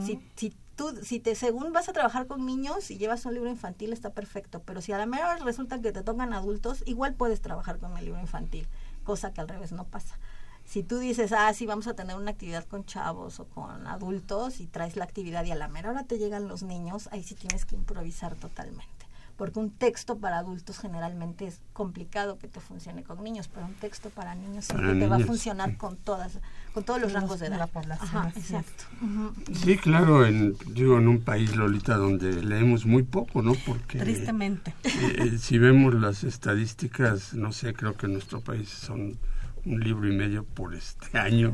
S10: Si, si tú, si te según vas a trabajar con niños y llevas un libro infantil está perfecto, pero si a la mera resulta que te tocan adultos, igual puedes trabajar con el libro infantil, cosa que al revés no pasa. Si tú dices, ah, sí, vamos a tener una actividad con chavos o con adultos y traes la actividad y a la mera hora te llegan los niños, ahí sí tienes que improvisar totalmente. Porque un texto para adultos generalmente es complicado que te funcione con niños, pero un texto para niños
S3: Para
S10: siempre te va a funcionar con todas, con todos los
S4: Los-
S10: rangos de edad.
S4: la población,
S10: Ajá, exacto.
S3: Sí, claro, en, digo, en un país, Lolita, donde leemos muy poco, ¿no? Porque
S4: Tristemente.
S3: eh, eh, si vemos las estadísticas, no sé, creo que en nuestro país son un libro y medio por este [LAUGHS] año.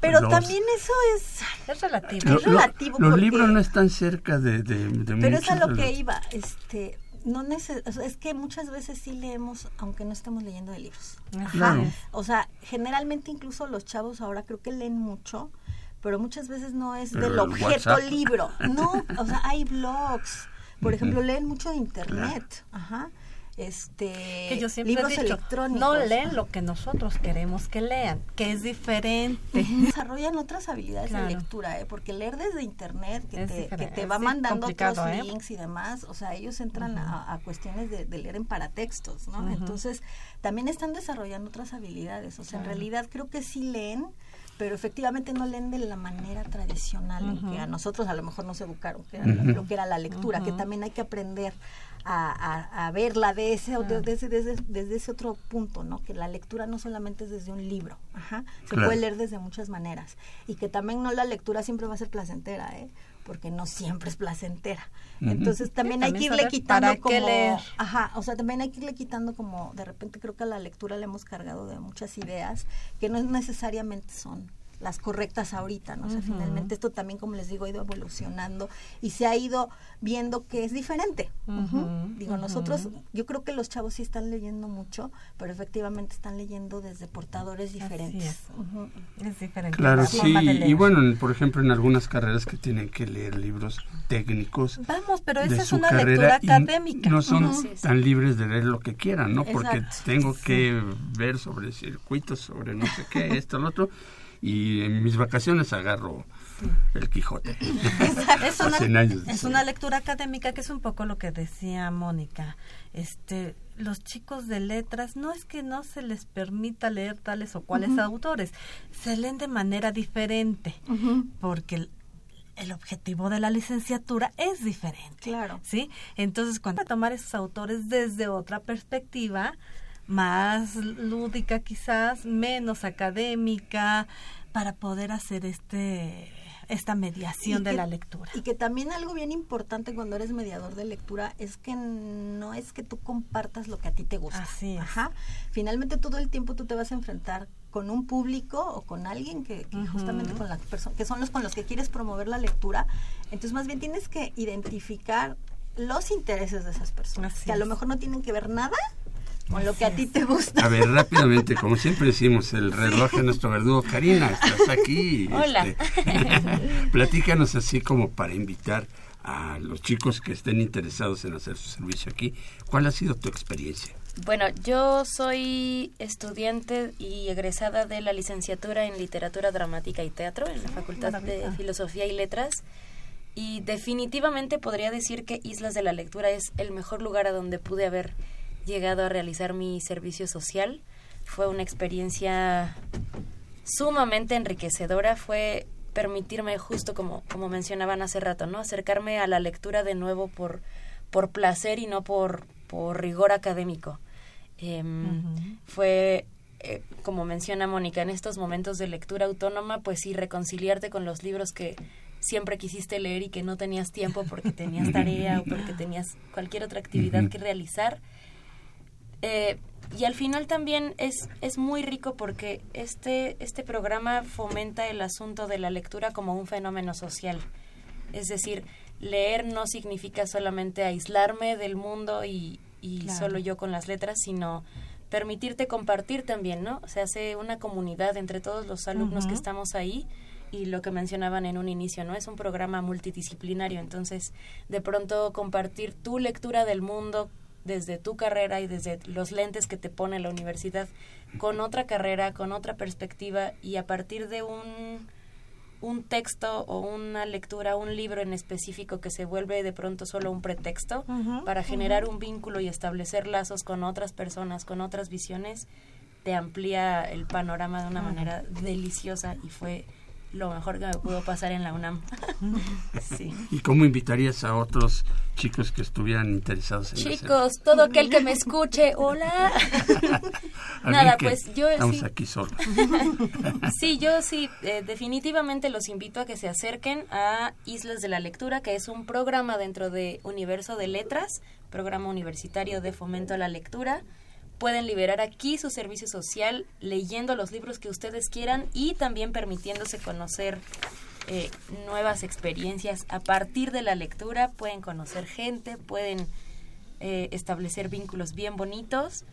S10: Pero
S3: dos.
S10: también eso es,
S4: Es relativo.
S3: Lo-
S10: es
S3: lo-
S10: relativo
S3: los
S10: porque-
S3: libros no están cerca de, de, de
S10: pero es a lo que
S3: los-
S10: iba, este, no neces es que muchas veces sí leemos aunque no estemos leyendo de libros. Ajá.
S3: Claro.
S10: O sea, generalmente incluso los chavos ahora creo que leen mucho, pero muchas veces no es
S3: Pero
S10: del
S3: el
S10: objeto
S3: WhatsApp.
S10: libro. No, [LAUGHS] o sea, hay blogs. Por ejemplo, leen mucho de internet. Ajá. Este,
S4: que yo siempre
S10: libros
S4: he dicho,
S10: electrónicos.
S4: no leen lo que nosotros queremos que lean, que es diferente.
S10: desarrollan otras habilidades
S4: Claro.
S10: de lectura, ¿eh? porque leer desde internet, que, te, que te va mandando otros
S4: ¿eh?
S10: links y demás, o sea, ellos entran a, a cuestiones de, de leer en paratextos, ¿no? Entonces, también están desarrollando otras habilidades, o sea, en realidad creo que sí leen, pero efectivamente no leen de la manera tradicional en que a nosotros a lo mejor nos educaron, que era lo que era la lectura, que también hay que aprender a, a- a verla de ese, de- desde, desde, desde ese otro punto, ¿no? Que la lectura no solamente es desde un libro, ajá, se
S3: Claro.
S10: puede leer desde muchas maneras y que también no la lectura siempre va a ser placentera, ¿eh? Porque no siempre es placentera. Entonces también hay
S4: también
S10: que irle quitando
S4: para qué
S10: como,
S4: leer.
S10: ajá, o sea, también hay que irle quitando como, de repente creo que a la lectura le hemos cargado de muchas ideas que no necesariamente son las correctas ahorita, ¿no? O sea, finalmente esto también, como les digo, ha ido evolucionando y se ha ido viendo que es diferente. Digo, nosotros, yo creo que los chavos sí están leyendo mucho, pero efectivamente están leyendo desde portadores diferentes.
S4: es. Es diferente.
S3: Claro,
S4: la
S3: sí, y bueno, en- por ejemplo, en algunas carreras que tienen que leer libros técnicos
S4: Vamos, pero
S3: de
S4: esa es una
S3: carrera
S4: lectura académica.
S3: no son tan libres de leer lo que quieran, ¿no? Porque tengo que ver sobre circuitos, sobre no sé qué, [LAUGHS] esto, lo otro, y en mis vacaciones agarro el Quijote. [LAUGHS]
S4: es una, es lectura académica que es un poco lo que decía Mónica. Este, los chicos de letras no es que no se les permita leer tales o cuales autores, se leen de manera diferente, porque el, el objetivo de la licenciatura es diferente.
S10: Claro.
S4: ¿sí? Entonces, cuando tomar esos autores desde otra perspectiva, más lúdica quizás, menos académica, para poder hacer este esta mediación de la lectura.
S10: Y que también algo bien importante cuando eres mediador de lectura es que no es que tú compartas lo que a ti te gusta.
S4: Así es.
S10: Ajá. Finalmente todo el tiempo tú te vas a enfrentar con un público o con alguien que, que uh -huh. justamente con la persona que son los con los que quieres promover la lectura. Entonces más bien tienes que identificar los intereses de esas personas, Así que a lo mejor no tienen que ver nada con lo que a ti te gusta.
S3: A ver, rápidamente, como siempre decimos, el reloj de nuestro verdugo. Karina, estás aquí.
S9: Hola.
S3: Este, [LAUGHS] platícanos así como para invitar a los chicos que estén interesados en hacer su servicio aquí. ¿Cuál ha sido tu experiencia?
S9: Bueno, yo soy estudiante y egresada de la licenciatura en Literatura Dramática y Teatro en la Facultad de Filosofía y Letras. Y definitivamente podría decir que Islas de la Lectura es el mejor lugar a donde pude haber llegado a realizar mi servicio social. Fue una experiencia sumamente enriquecedora, fue permitirme justo como, como mencionaban hace rato, ¿no? Acercarme a la lectura de nuevo por, por placer y no por, por rigor académico. Eh, uh -huh. Fue, eh, como menciona Mónica, en estos momentos de lectura autónoma, pues sí, reconciliarte con los libros que siempre quisiste leer y que no tenías tiempo porque tenías tarea o porque tenías cualquier otra actividad uh -huh. que realizar. Eh, y al final también es, es muy rico porque este, este programa fomenta el asunto de la lectura como un fenómeno social. Es decir, leer no significa solamente aislarme del mundo y, y claro. solo yo con las letras, sino permitirte compartir también, ¿no? Se hace una comunidad entre todos los alumnos uh -huh. que estamos ahí y lo que mencionaban en un inicio, ¿no? Es un programa multidisciplinario, entonces de pronto compartir tu lectura del mundo desde tu carrera y desde los lentes que te pone la universidad con otra carrera, con otra perspectiva y a partir de un un texto o una lectura, un libro en específico que se vuelve de pronto solo un pretexto uh -huh, para generar uh -huh. un vínculo y establecer lazos con otras personas, con otras visiones, te amplía el panorama de una uh -huh. manera deliciosa y fue lo mejor que me pudo pasar en la UNAM. [LAUGHS]
S3: sí. ¿Y cómo invitarías a otros chicos que estuvieran interesados en
S9: Chicos, todo aquel que me escuche, hola. [LAUGHS] Nada, pues yo
S3: Estamos
S9: sí.
S3: aquí solos. [LAUGHS]
S9: sí, yo sí, eh, definitivamente los invito a que se acerquen a Islas de la Lectura, que es un programa dentro de Universo de Letras, programa universitario de fomento a la lectura pueden liberar aquí su servicio social leyendo los libros que ustedes quieran y también permitiéndose conocer eh, nuevas experiencias a partir de la lectura. Pueden conocer gente, pueden eh, establecer vínculos bien bonitos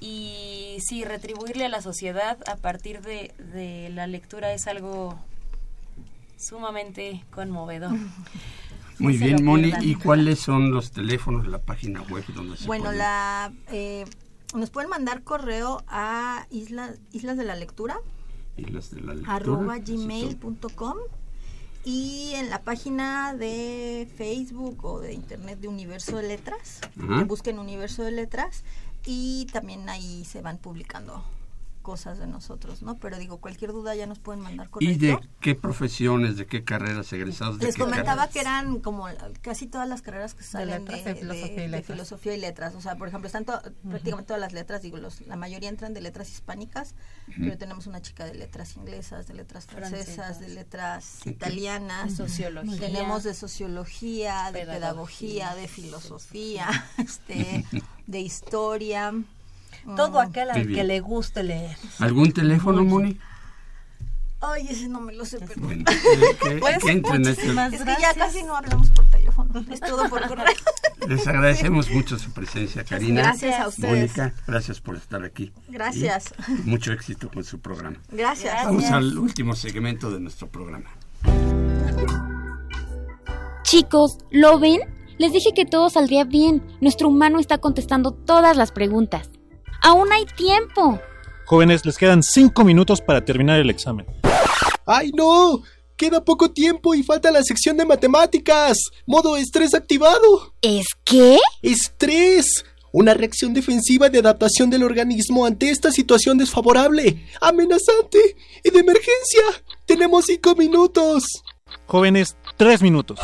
S9: y sí, retribuirle a la sociedad a partir de, de la lectura es algo sumamente conmovedor. [LAUGHS]
S3: Muy bien, Moni. ¿Y cuáles son los teléfonos, la página web donde se
S10: Bueno,
S3: puede...
S10: la... Eh, nos pueden mandar correo a islas, islas de la lectura,
S3: islas de la lectura
S10: arroba gmail.com y en la página de Facebook o de internet de Universo de Letras, busquen Universo de Letras y también ahí se van publicando cosas de nosotros, ¿no? Pero digo, cualquier duda ya nos pueden mandar correo.
S3: ¿Y de qué profesiones, de qué carreras egresados? De
S10: Les
S3: qué
S10: comentaba
S3: carreras?
S10: que eran como casi todas las carreras que salen de,
S4: letras, de filosofía y
S10: de
S4: letras.
S10: filosofía y letras. O sea, por ejemplo, están to- prácticamente todas las letras, digo, los, la mayoría entran de letras hispánicas, pero tenemos una chica de letras inglesas, de letras francesas,
S9: Francesas.
S10: de letras italianas,
S9: De sociología.
S10: tenemos de sociología, de
S9: Pedagogía,
S10: pedagogía, de filosofía, [LAUGHS] este, de historia.
S4: Todo
S10: Mm.
S4: aquel al que le guste leer.
S3: ¿Algún teléfono, Moni?
S10: Ay, ese no me lo sé, perdón.
S3: Bueno, [LAUGHS] que,
S4: Pues,
S3: que entren a este-
S10: Es que ya casi no hablamos por teléfono, es todo por [LAUGHS] correo.
S3: Les agradecemos mucho su presencia, Karina.
S10: Gracias a ustedes.
S3: Mónica, gracias por estar aquí.
S10: Gracias.
S3: Y mucho éxito con su programa.
S10: Gracias.
S3: Vamos al último segmento de nuestro programa.
S8: Chicos, ¿lo ven? Les dije que todo saldría bien. Nuestro humano está contestando todas las preguntas. Aún hay tiempo.
S11: Jóvenes, les quedan cinco minutos para terminar el examen.
S2: ¡Ay, no! Queda poco tiempo y falta la sección de matemáticas. Modo estrés activado.
S8: ¿Es qué?
S2: Estrés. Una reacción defensiva de adaptación del organismo ante esta situación desfavorable, amenazante y de emergencia. Tenemos cinco minutos.
S11: Jóvenes, tres minutos.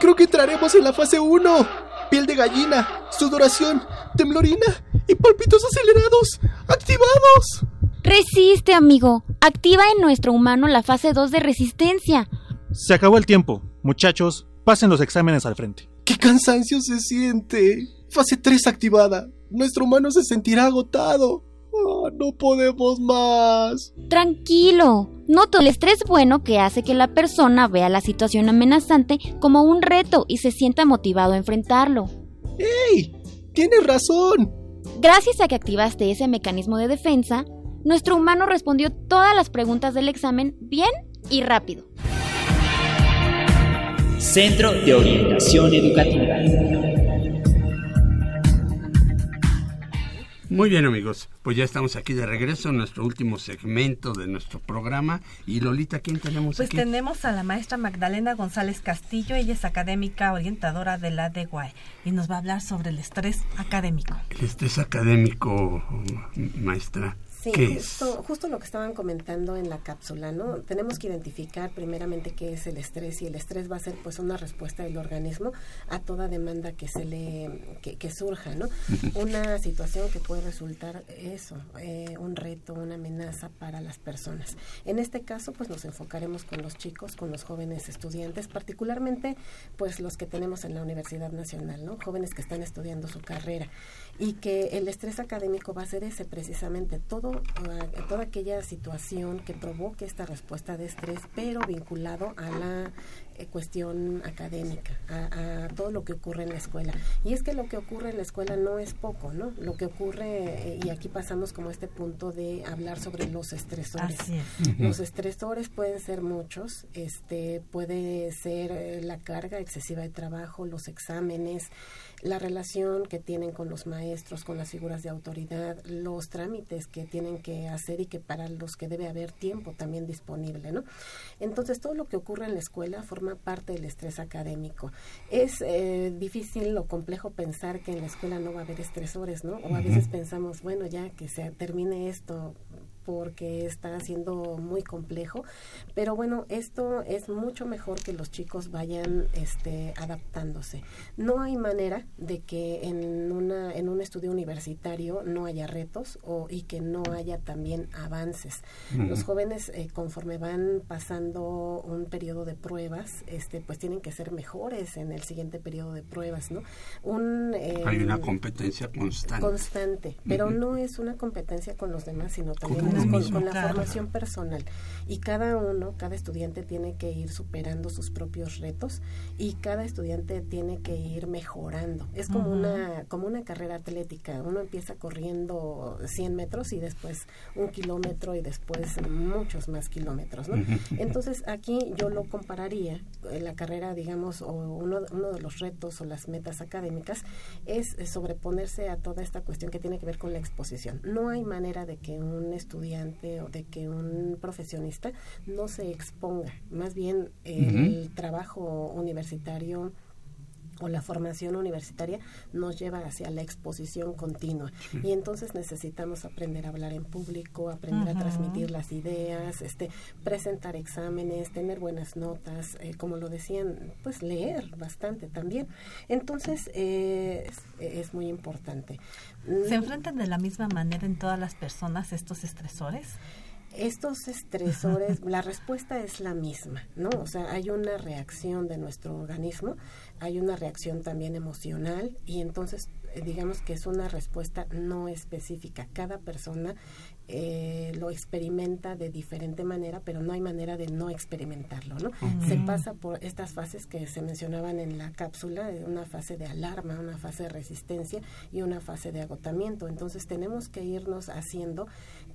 S2: Creo que entraremos en la fase 1. Piel de gallina, sudoración, temblorina y pálpitos acelerados. ¡Activados!
S8: Resiste, amigo. Activa en nuestro humano la fase 2 de resistencia.
S11: Se acabó el tiempo. Muchachos, pasen los exámenes al frente.
S2: ¡Qué cansancio se siente! Fase 3 activada. Nuestro humano se sentirá agotado. No podemos más.
S8: Tranquilo. Noto el estrés bueno que hace que la persona vea la situación amenazante como un reto y se sienta motivado a enfrentarlo.
S2: ¡Ey! Tienes razón.
S8: Gracias a que activaste ese mecanismo de defensa, nuestro humano respondió todas las preguntas del examen bien y rápido.
S5: Centro de Orientación Educativa.
S3: Muy bien amigos, pues ya estamos aquí de regreso en nuestro último segmento de nuestro programa. Y Lolita, ¿quién tenemos
S4: pues
S3: aquí?
S4: Pues tenemos a la maestra Magdalena González Castillo, ella es académica orientadora de la DEGUAE y nos va a hablar sobre el estrés académico.
S3: El estrés académico, maestra.
S12: Sí, justo, justo, lo que estaban comentando en la cápsula, ¿no? Tenemos que identificar primeramente qué es el estrés y el estrés va a ser pues una respuesta del organismo a toda demanda que se le que, surja, ¿no? Una situación que puede resultar eso, eh, un reto, una amenaza para las personas. En este caso, pues nos enfocaremos con los chicos, con los jóvenes estudiantes, particularmente pues los que tenemos en la Universidad Nacional, ¿no? Jóvenes que están estudiando su carrera y que el estrés académico va a ser ese precisamente todo uh, toda aquella situación que provoque esta respuesta de estrés pero vinculado a la eh, cuestión académica a, todo lo que ocurre en la escuela. Y es que lo que ocurre en la escuela no es poco no lo que ocurre eh, y aquí pasamos como este punto de hablar sobre los estresores. Los estresores pueden ser muchos este puede ser eh, la carga excesiva de trabajo los exámenes la relación que tienen con los maestros, con las figuras de autoridad, los trámites que tienen que hacer y que para los que debe haber tiempo también disponible, ¿no? Entonces, todo lo que ocurre en la escuela forma parte del estrés académico. Es eh, difícil o complejo pensar que en la escuela no va a haber estresores, ¿no? O a veces pensamos, bueno, ya que se termine esto, porque está siendo muy complejo. Pero bueno, esto es mucho mejor que los chicos vayan este, adaptándose. No hay manera de que en, una, en un estudio universitario no haya retos o, y que no haya también avances. Los jóvenes, eh, conforme van pasando un periodo de pruebas, este, pues tienen que ser mejores en el siguiente periodo de pruebas, ¿no?
S3: Un, hay una competencia constante.
S12: Constante, pero no es una competencia con los demás, sino también con, la formación personal. Y cada uno, cada estudiante tiene que ir superando sus propios retos y cada estudiante tiene que ir mejorando. Es como, una, como una carrera atlética. Uno empieza corriendo 100 metros y después un kilómetro y después muchos más kilómetros. ¿no? Entonces aquí yo lo compararía, eh, la carrera, digamos, o uno, uno de los retos o las metas académicas es sobreponerse a toda esta cuestión que tiene que ver con la exposición. No hay manera de que un estudiante o de que un profesionista no se exponga. Más bien el trabajo universitario o la formación universitaria nos lleva hacia la exposición continua y entonces necesitamos aprender a hablar en público, aprender a transmitir las ideas, este, presentar exámenes, tener buenas notas, eh, como lo decían, pues leer bastante también. Entonces eh, es, muy importante.
S4: ¿Se enfrentan de la misma manera en todas las personas estos estresores?
S12: Estos estresores, [LAUGHS] la respuesta es la misma, ¿no? O sea, hay una reacción de nuestro organismo, hay una reacción también emocional y entonces eh, digamos que es una respuesta no específica. Cada persona eh, lo experimenta de diferente manera, pero no hay manera de no experimentarlo, ¿no? Se pasa por estas fases que se mencionaban en la cápsula, una fase de alarma, una fase de resistencia y una fase de agotamiento. Entonces tenemos que irnos haciendo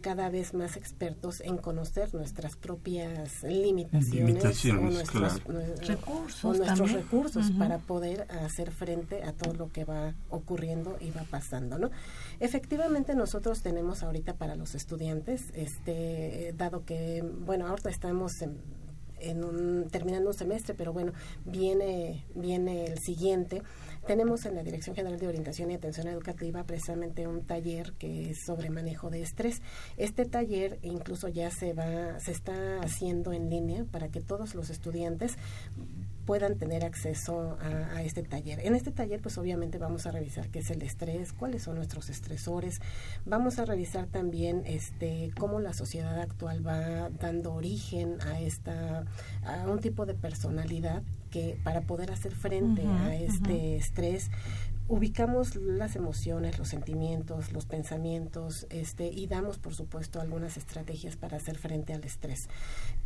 S12: cada vez más expertos en conocer nuestras propias limitaciones, o nuestros, recursos, nuestros recursos para poder hacer frente a todo lo que va ocurriendo y va pasando, ¿no? Efectivamente nosotros tenemos ahorita para los estudiantes, este, dado que, bueno, ahorita estamos en, un, terminando un semestre, pero bueno, viene, viene el siguiente. Tenemos en la Dirección General de Orientación y Atención Educativa precisamente un taller que es sobre manejo de estrés. Este taller incluso ya se va, se está haciendo en línea para que todos los estudiantes puedan tener acceso a, a, este taller. En este taller, pues obviamente vamos a revisar qué es el estrés, cuáles son nuestros estresores, vamos a revisar también este cómo la sociedad actual va dando origen a esta a un tipo de personalidad que para poder hacer frente a este estrés ubicamos las emociones, los sentimientos, los pensamientos, este, y damos, por supuesto, algunas estrategias para hacer frente al estrés.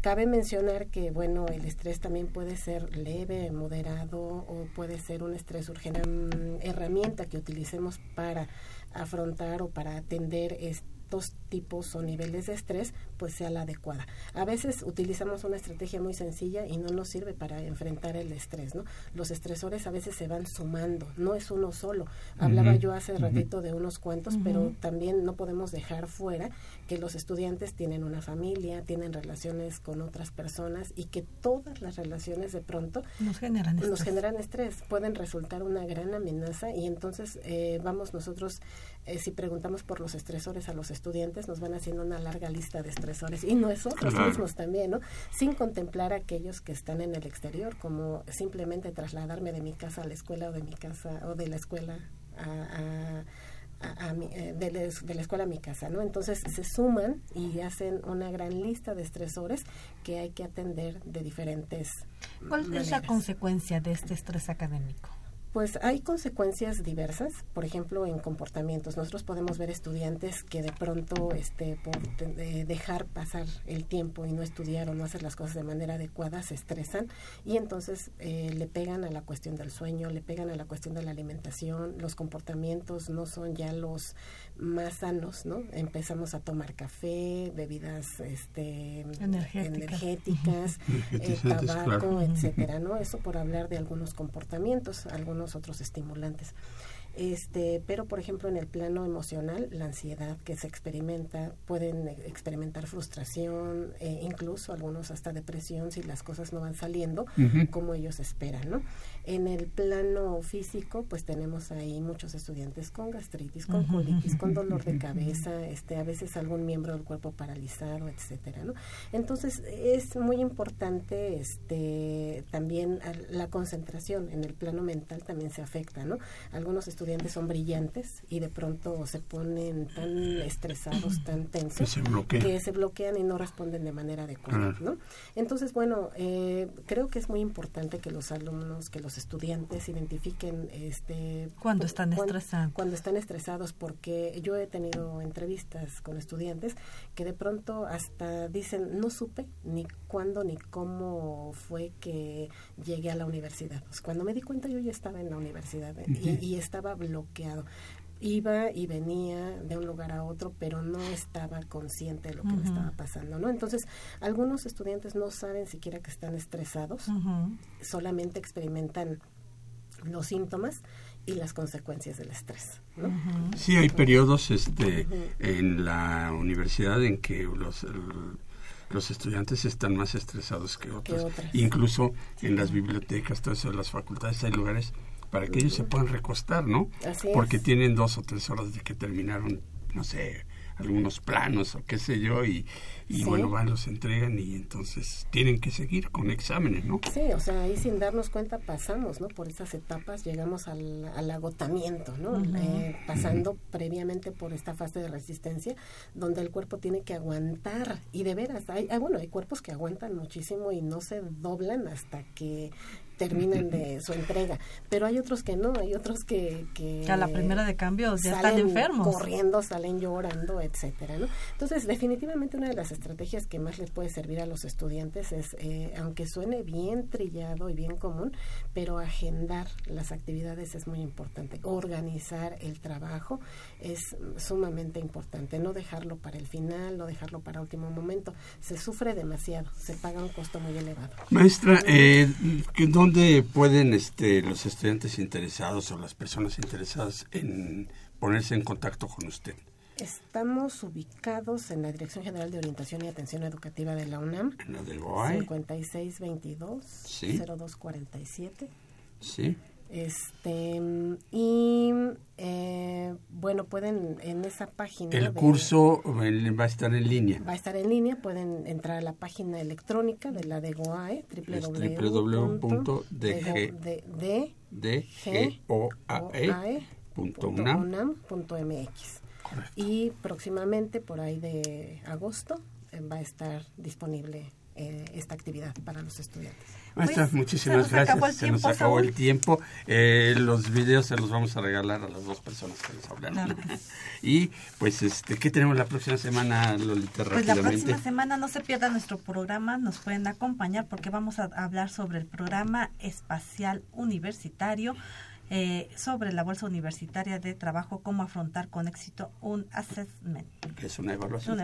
S12: Cabe mencionar que, bueno, el estrés también puede ser leve, moderado, o puede ser un estrés urgente, herramienta que utilicemos para afrontar o para atender dos tipos o niveles de estrés, pues sea la adecuada. A veces utilizamos una estrategia muy sencilla y no nos sirve para enfrentar el estrés, ¿no? Los estresores a veces se van sumando, no es uno solo. Hablaba yo hace ratito de unos cuantos, pero también no podemos dejar fuera que los estudiantes tienen una familia, tienen relaciones con otras personas y que todas las relaciones de pronto
S4: nos generan estrés,
S12: nos generan estrés pueden resultar una gran amenaza y entonces eh, vamos nosotros eh, si preguntamos por los estresores a los estudiantes, nos van haciendo una larga lista de estresores y nosotros mismos también, ¿no? Sin contemplar aquellos que están en el exterior, como simplemente trasladarme de mi casa a la escuela o de mi casa o de la escuela a, eh, de, la escuela a mi casa, ¿no? Entonces se suman y hacen una gran lista de estresores que hay que atender de diferentes.
S4: ¿Cuál es la consecuencia de este estrés académico?
S12: Pues hay consecuencias diversas, por ejemplo, en comportamientos. Nosotros podemos ver estudiantes que de pronto, este, por dejar pasar el tiempo y no estudiar o no hacer las cosas de manera adecuada, se estresan y entonces eh, le pegan a la cuestión del sueño, le pegan a la cuestión de la alimentación. Los comportamientos no son ya los más sanos, ¿no? Empezamos a tomar café, bebidas este, energéticas, eh, tabaco, etcétera, ¿no? Eso por hablar de algunos comportamientos, algunos otros estimulantes. Este, pero por ejemplo en el plano emocional, la ansiedad que se experimenta, pueden experimentar frustración, eh, incluso algunos hasta depresión si las cosas no van saliendo como ellos esperan, ¿no? En el plano físico, pues tenemos ahí muchos estudiantes con gastritis, con colitis, con dolor de cabeza, este, a veces algún miembro del cuerpo paralizado, etcétera, ¿no? Entonces es muy importante, este, también la concentración en el plano mental también se afecta, ¿no? Algunos estudiantes son brillantes y de pronto se ponen tan estresados, tan tensos, que se bloquean, y no responden de manera adecuada, ¿no? Entonces, bueno, eh, creo que es muy importante que los alumnos, que los estudiantes identifiquen este
S4: cuando están estresados.
S12: Cuando están estresados, porque yo he tenido entrevistas con estudiantes que de pronto hasta dicen, no supe ni cuándo ni cómo fue que llegué a la universidad. Pues cuando me di cuenta yo ya estaba en la universidad y, y estaba bloqueado. Iba y venía de un lugar a otro, pero no estaba consciente de lo que me estaba pasando, ¿no? Entonces, algunos estudiantes no saben siquiera que están estresados, solamente experimentan los síntomas y las consecuencias del estrés. ¿no?
S3: Sí, hay periodos este, en la universidad en que los, los estudiantes están más estresados que otros. Incluso en las bibliotecas, todas las facultades, hay lugares para que ellos se puedan recostar, ¿no? Porque tienen dos o tres horas de que terminaron, no sé, algunos planos o qué sé yo, y, y bueno, van, los entregan y entonces tienen que seguir con exámenes, ¿no?
S12: Sí, o sea, ahí sin darnos cuenta pasamos, ¿no? Por esas etapas llegamos al, al agotamiento, ¿no? Eh, pasando previamente por esta fase de resistencia donde el cuerpo tiene que aguantar y de veras, hay, bueno, hay cuerpos que aguantan muchísimo y no se doblan hasta que terminan [LAUGHS] de su entrega. Pero hay otros que no, hay otros que... que
S4: a la primera de cambio ya están enfermos.
S12: Corriendo, salen llorando, etcétera, ¿no? Entonces, definitivamente una de las estrategias que más les puede servir a los estudiantes es, eh, aunque suene bien trillado y bien común, pero agendar las actividades es muy importante. Organizar el trabajo es sumamente importante. No dejarlo para el final, no dejarlo para último momento. Se sufre demasiado, se paga un costo muy elevado.
S3: Maestra, eh, ¿Dónde pueden este, los estudiantes interesados o las personas interesadas en ponerse en contacto con usted?
S12: Estamos ubicados en la Dirección General de Orientación y Atención Educativa de la UNAM.
S3: En la del BOAE.
S12: 5622-0247.
S3: Sí.
S12: Este, y eh, bueno, pueden en esa página.
S3: El curso va a estar en línea.
S12: Va a estar en línea, pueden entrar a la página electrónica de la de GOAE, www.dgoae.unam.mx. Y próximamente, por ahí de agosto, eh, va a estar disponible eh, esta actividad para los estudiantes.
S3: Maestra, pues, muchísimas gracias. se nos acabó el tiempo. Eh, los videos se los vamos a regalar a las dos personas que nos hablan. [LAUGHS] y pues, este, ¿qué tenemos la próxima semana, Lolita?
S4: Pues la próxima semana no se pierda nuestro programa, nos pueden acompañar porque vamos a hablar sobre el programa espacial universitario eh, sobre la bolsa universitaria de trabajo, cómo afrontar con éxito un assessment.
S3: Es una evaluación.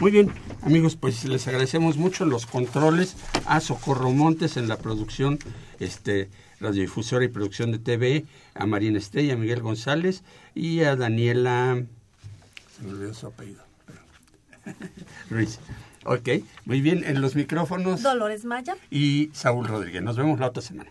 S3: Muy bien, amigos, pues les agradecemos mucho los controles a Socorro Montes en la producción, este radiodifusora y producción de TV, a Marina Estrella, a Miguel González y a Daniela. Se me olvidó su apellido. [LAUGHS] Ruiz. Ok, muy bien, en los micrófonos.
S4: Dolores Maya.
S3: Y Saúl Rodríguez. Nos vemos la otra semana.